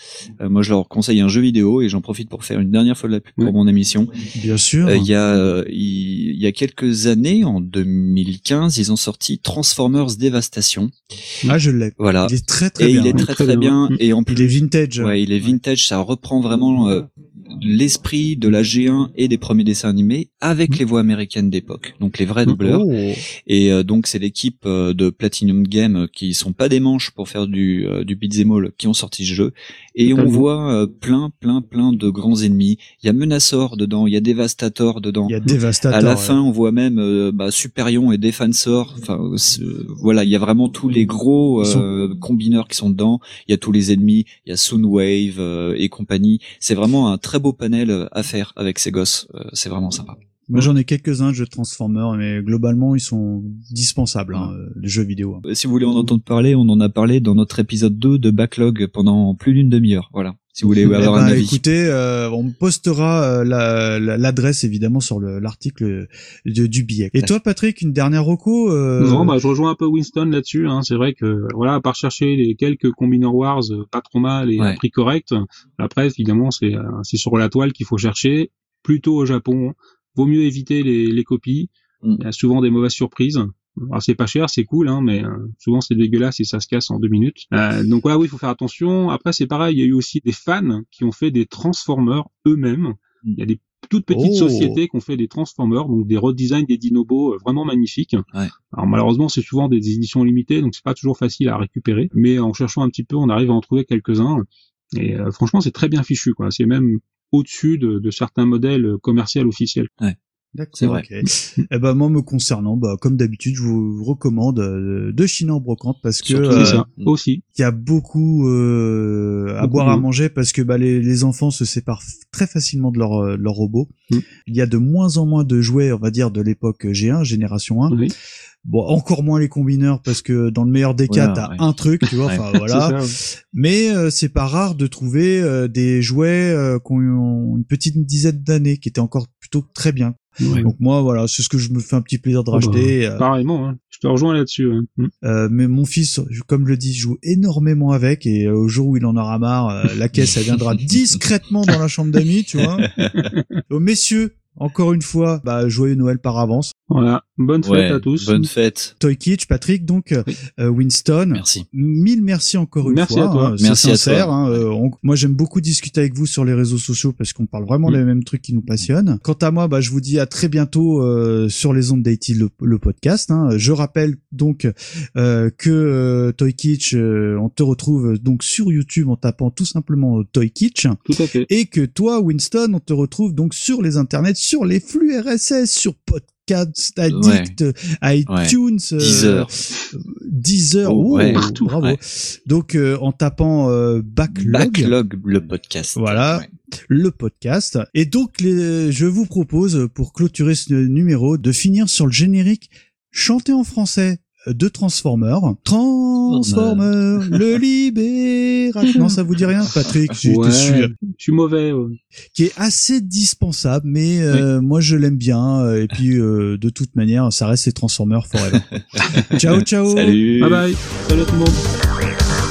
euh, moi je leur conseille un jeu vidéo et j'en profite pour faire une dernière fois de la pub pour Ouais. mon émission. Bien sûr. Euh, Il y a euh, il il y a quelques années, en 2015, ils ont sorti Transformers Dévastation. Ah, je l'ai. Voilà. Il est très très et bien. il est très Très très bien. bien. Et en plus, Il est vintage. Ouais, il est vintage, ça reprend vraiment euh, l'esprit de la G1 et des premiers dessins animés avec les voix américaines d'époque, donc les vrais doubleurs. Oh. Et euh, donc c'est l'équipe euh, de Platinum Game qui sont pas des manches pour faire du euh, du beat'em all qui ont sorti ce jeu. Et on voit euh, plein plein plein de grands ennemis. Il y a Menaçor dedans, il y a Devastator dedans. Il y a Devastator. À la ouais. fin, on voit même euh, bah, Superion et Defensor. Enfin, voilà, il y a vraiment tous les gros euh, combineurs qui sont dedans. Il y a tous les ennemis. Il y a Soundwave euh, et compagnie. C'est vraiment un très beau panel à faire avec ces gosses. C'est vraiment sympa. Moi, j'en ai quelques-uns de jeux Transformers, mais globalement, ils sont dispensables, hein, euh, les jeux vidéo. Euh, Si vous voulez en entendre parler, on en a parlé dans notre épisode 2 de Backlog pendant plus d'une demi-heure. Voilà. Si vous voulez Eh avoir ben, un avis. écoutez, euh, on postera euh, la- la- l'adresse évidemment sur le- l'article de- du billet. Et toi, Patrick, une dernière reco euh, Non, bah, je rejoins un peu Winston là-dessus. Hein. C'est vrai que voilà, à part chercher les quelques Combiner Wars euh, pas trop mal et à Ouais. prix correct, après évidemment c'est euh, c'est sur la toile qu'il faut chercher, plutôt au Japon. Vaut mieux éviter les, les copies. Mm. Il y a souvent des mauvaises surprises. Alors c'est pas cher, c'est cool, hein, mais euh, souvent c'est dégueulasse et ça se casse en deux minutes. Euh, donc voilà, oui, il faut faire attention. Après c'est pareil, il y a eu aussi des fans qui ont fait des Transformers eux-mêmes. Mm. Il y a des toutes petites Oh. sociétés qui ont fait des Transformers, donc des redesigns des Dinobos euh, vraiment magnifiques. Alors malheureusement, c'est souvent des éditions limitées, donc c'est pas toujours facile à récupérer. Mais en cherchant un petit peu, on arrive à en trouver quelques-uns. Et euh, franchement, c'est très bien fichu, quoi. C'est même au-dessus de, certains modèles commerciaux officiels. D'accord, C'est vrai. ok. Eh ben moi me concernant, bah comme d'habitude, je vous recommande euh, de chiner en brocante parce que euh, ça, aussi. il y a beaucoup euh, à Beaucoup boire à manger parce que bah, les, les enfants se séparent très facilement de leur, euh, de leur robot. Mm. Il y a de moins en moins de jouets, on va dire, de l'époque G1, génération 1. Oui. Bon, encore moins les combineurs parce que dans le meilleur des Voilà, cas, t'as ouais. un truc, tu vois. (laughs) Enfin voilà. Mais euh, c'est pas rare de trouver euh, des jouets euh, qui ont une petite dizaine d'années, qui étaient encore plutôt très bien. Ouais. Donc moi, voilà, c'est ce que je me fais un petit plaisir de Ah bah, racheter. euh, Pareillement, hein. je te rejoins là-dessus. hein. Mm. euh, mais mon fils, comme je le dis, joue énormément avec et euh, au jour où il en aura marre, euh, la caisse, elle viendra (laughs) discrètement dans la chambre d'amis, tu vois. (laughs) Donc, messieurs, encore une fois, bah, joyeux Noël par avance. Voilà, bonne fête Ouais, à tous. bonne fête. Toy Kitsch, Patrick, donc Oui. euh, Winston. Merci. Mille merci encore une Merci fois. à toi. hein, Merci à sincère. toi. hein, euh, on- moi, j'aime beaucoup discuter avec vous sur les réseaux sociaux parce qu'on parle vraiment des mêmes trucs qui nous passionnent. Quant à moi, bah, je vous dis à très bientôt euh, sur les ondes d'IT le, le podcast. hein. Je rappelle donc euh, que euh, Toy Kitsch, euh, on te retrouve donc sur YouTube en tapant tout simplement Toy Kitsch. Tout à fait. Et que toi, Winston, on te retrouve donc sur les internets, sur les flux RSS, sur Podcast Addict, iTunes, euh, Deezer. Deezer, Oh, ouais. Partout, bravo. ouais. Donc euh, en tapant euh, backlog, Backlog, le podcast. Voilà. Ouais. le podcast. Et donc les, je vous propose pour clôturer ce numéro de finir sur le générique chanté en français de Transformers. Transformers, le libérateur. (laughs) Non, ça vous dit rien, Patrick été Ouais, sûr je suis mauvais. ouais. qui est assez dispensable, mais euh, moi je l'aime bien. euh, Et puis euh, de toute manière, ça reste les Transformers forever. (laughs) ciao, ciao. Salut. Bye bye. Salut tout le monde.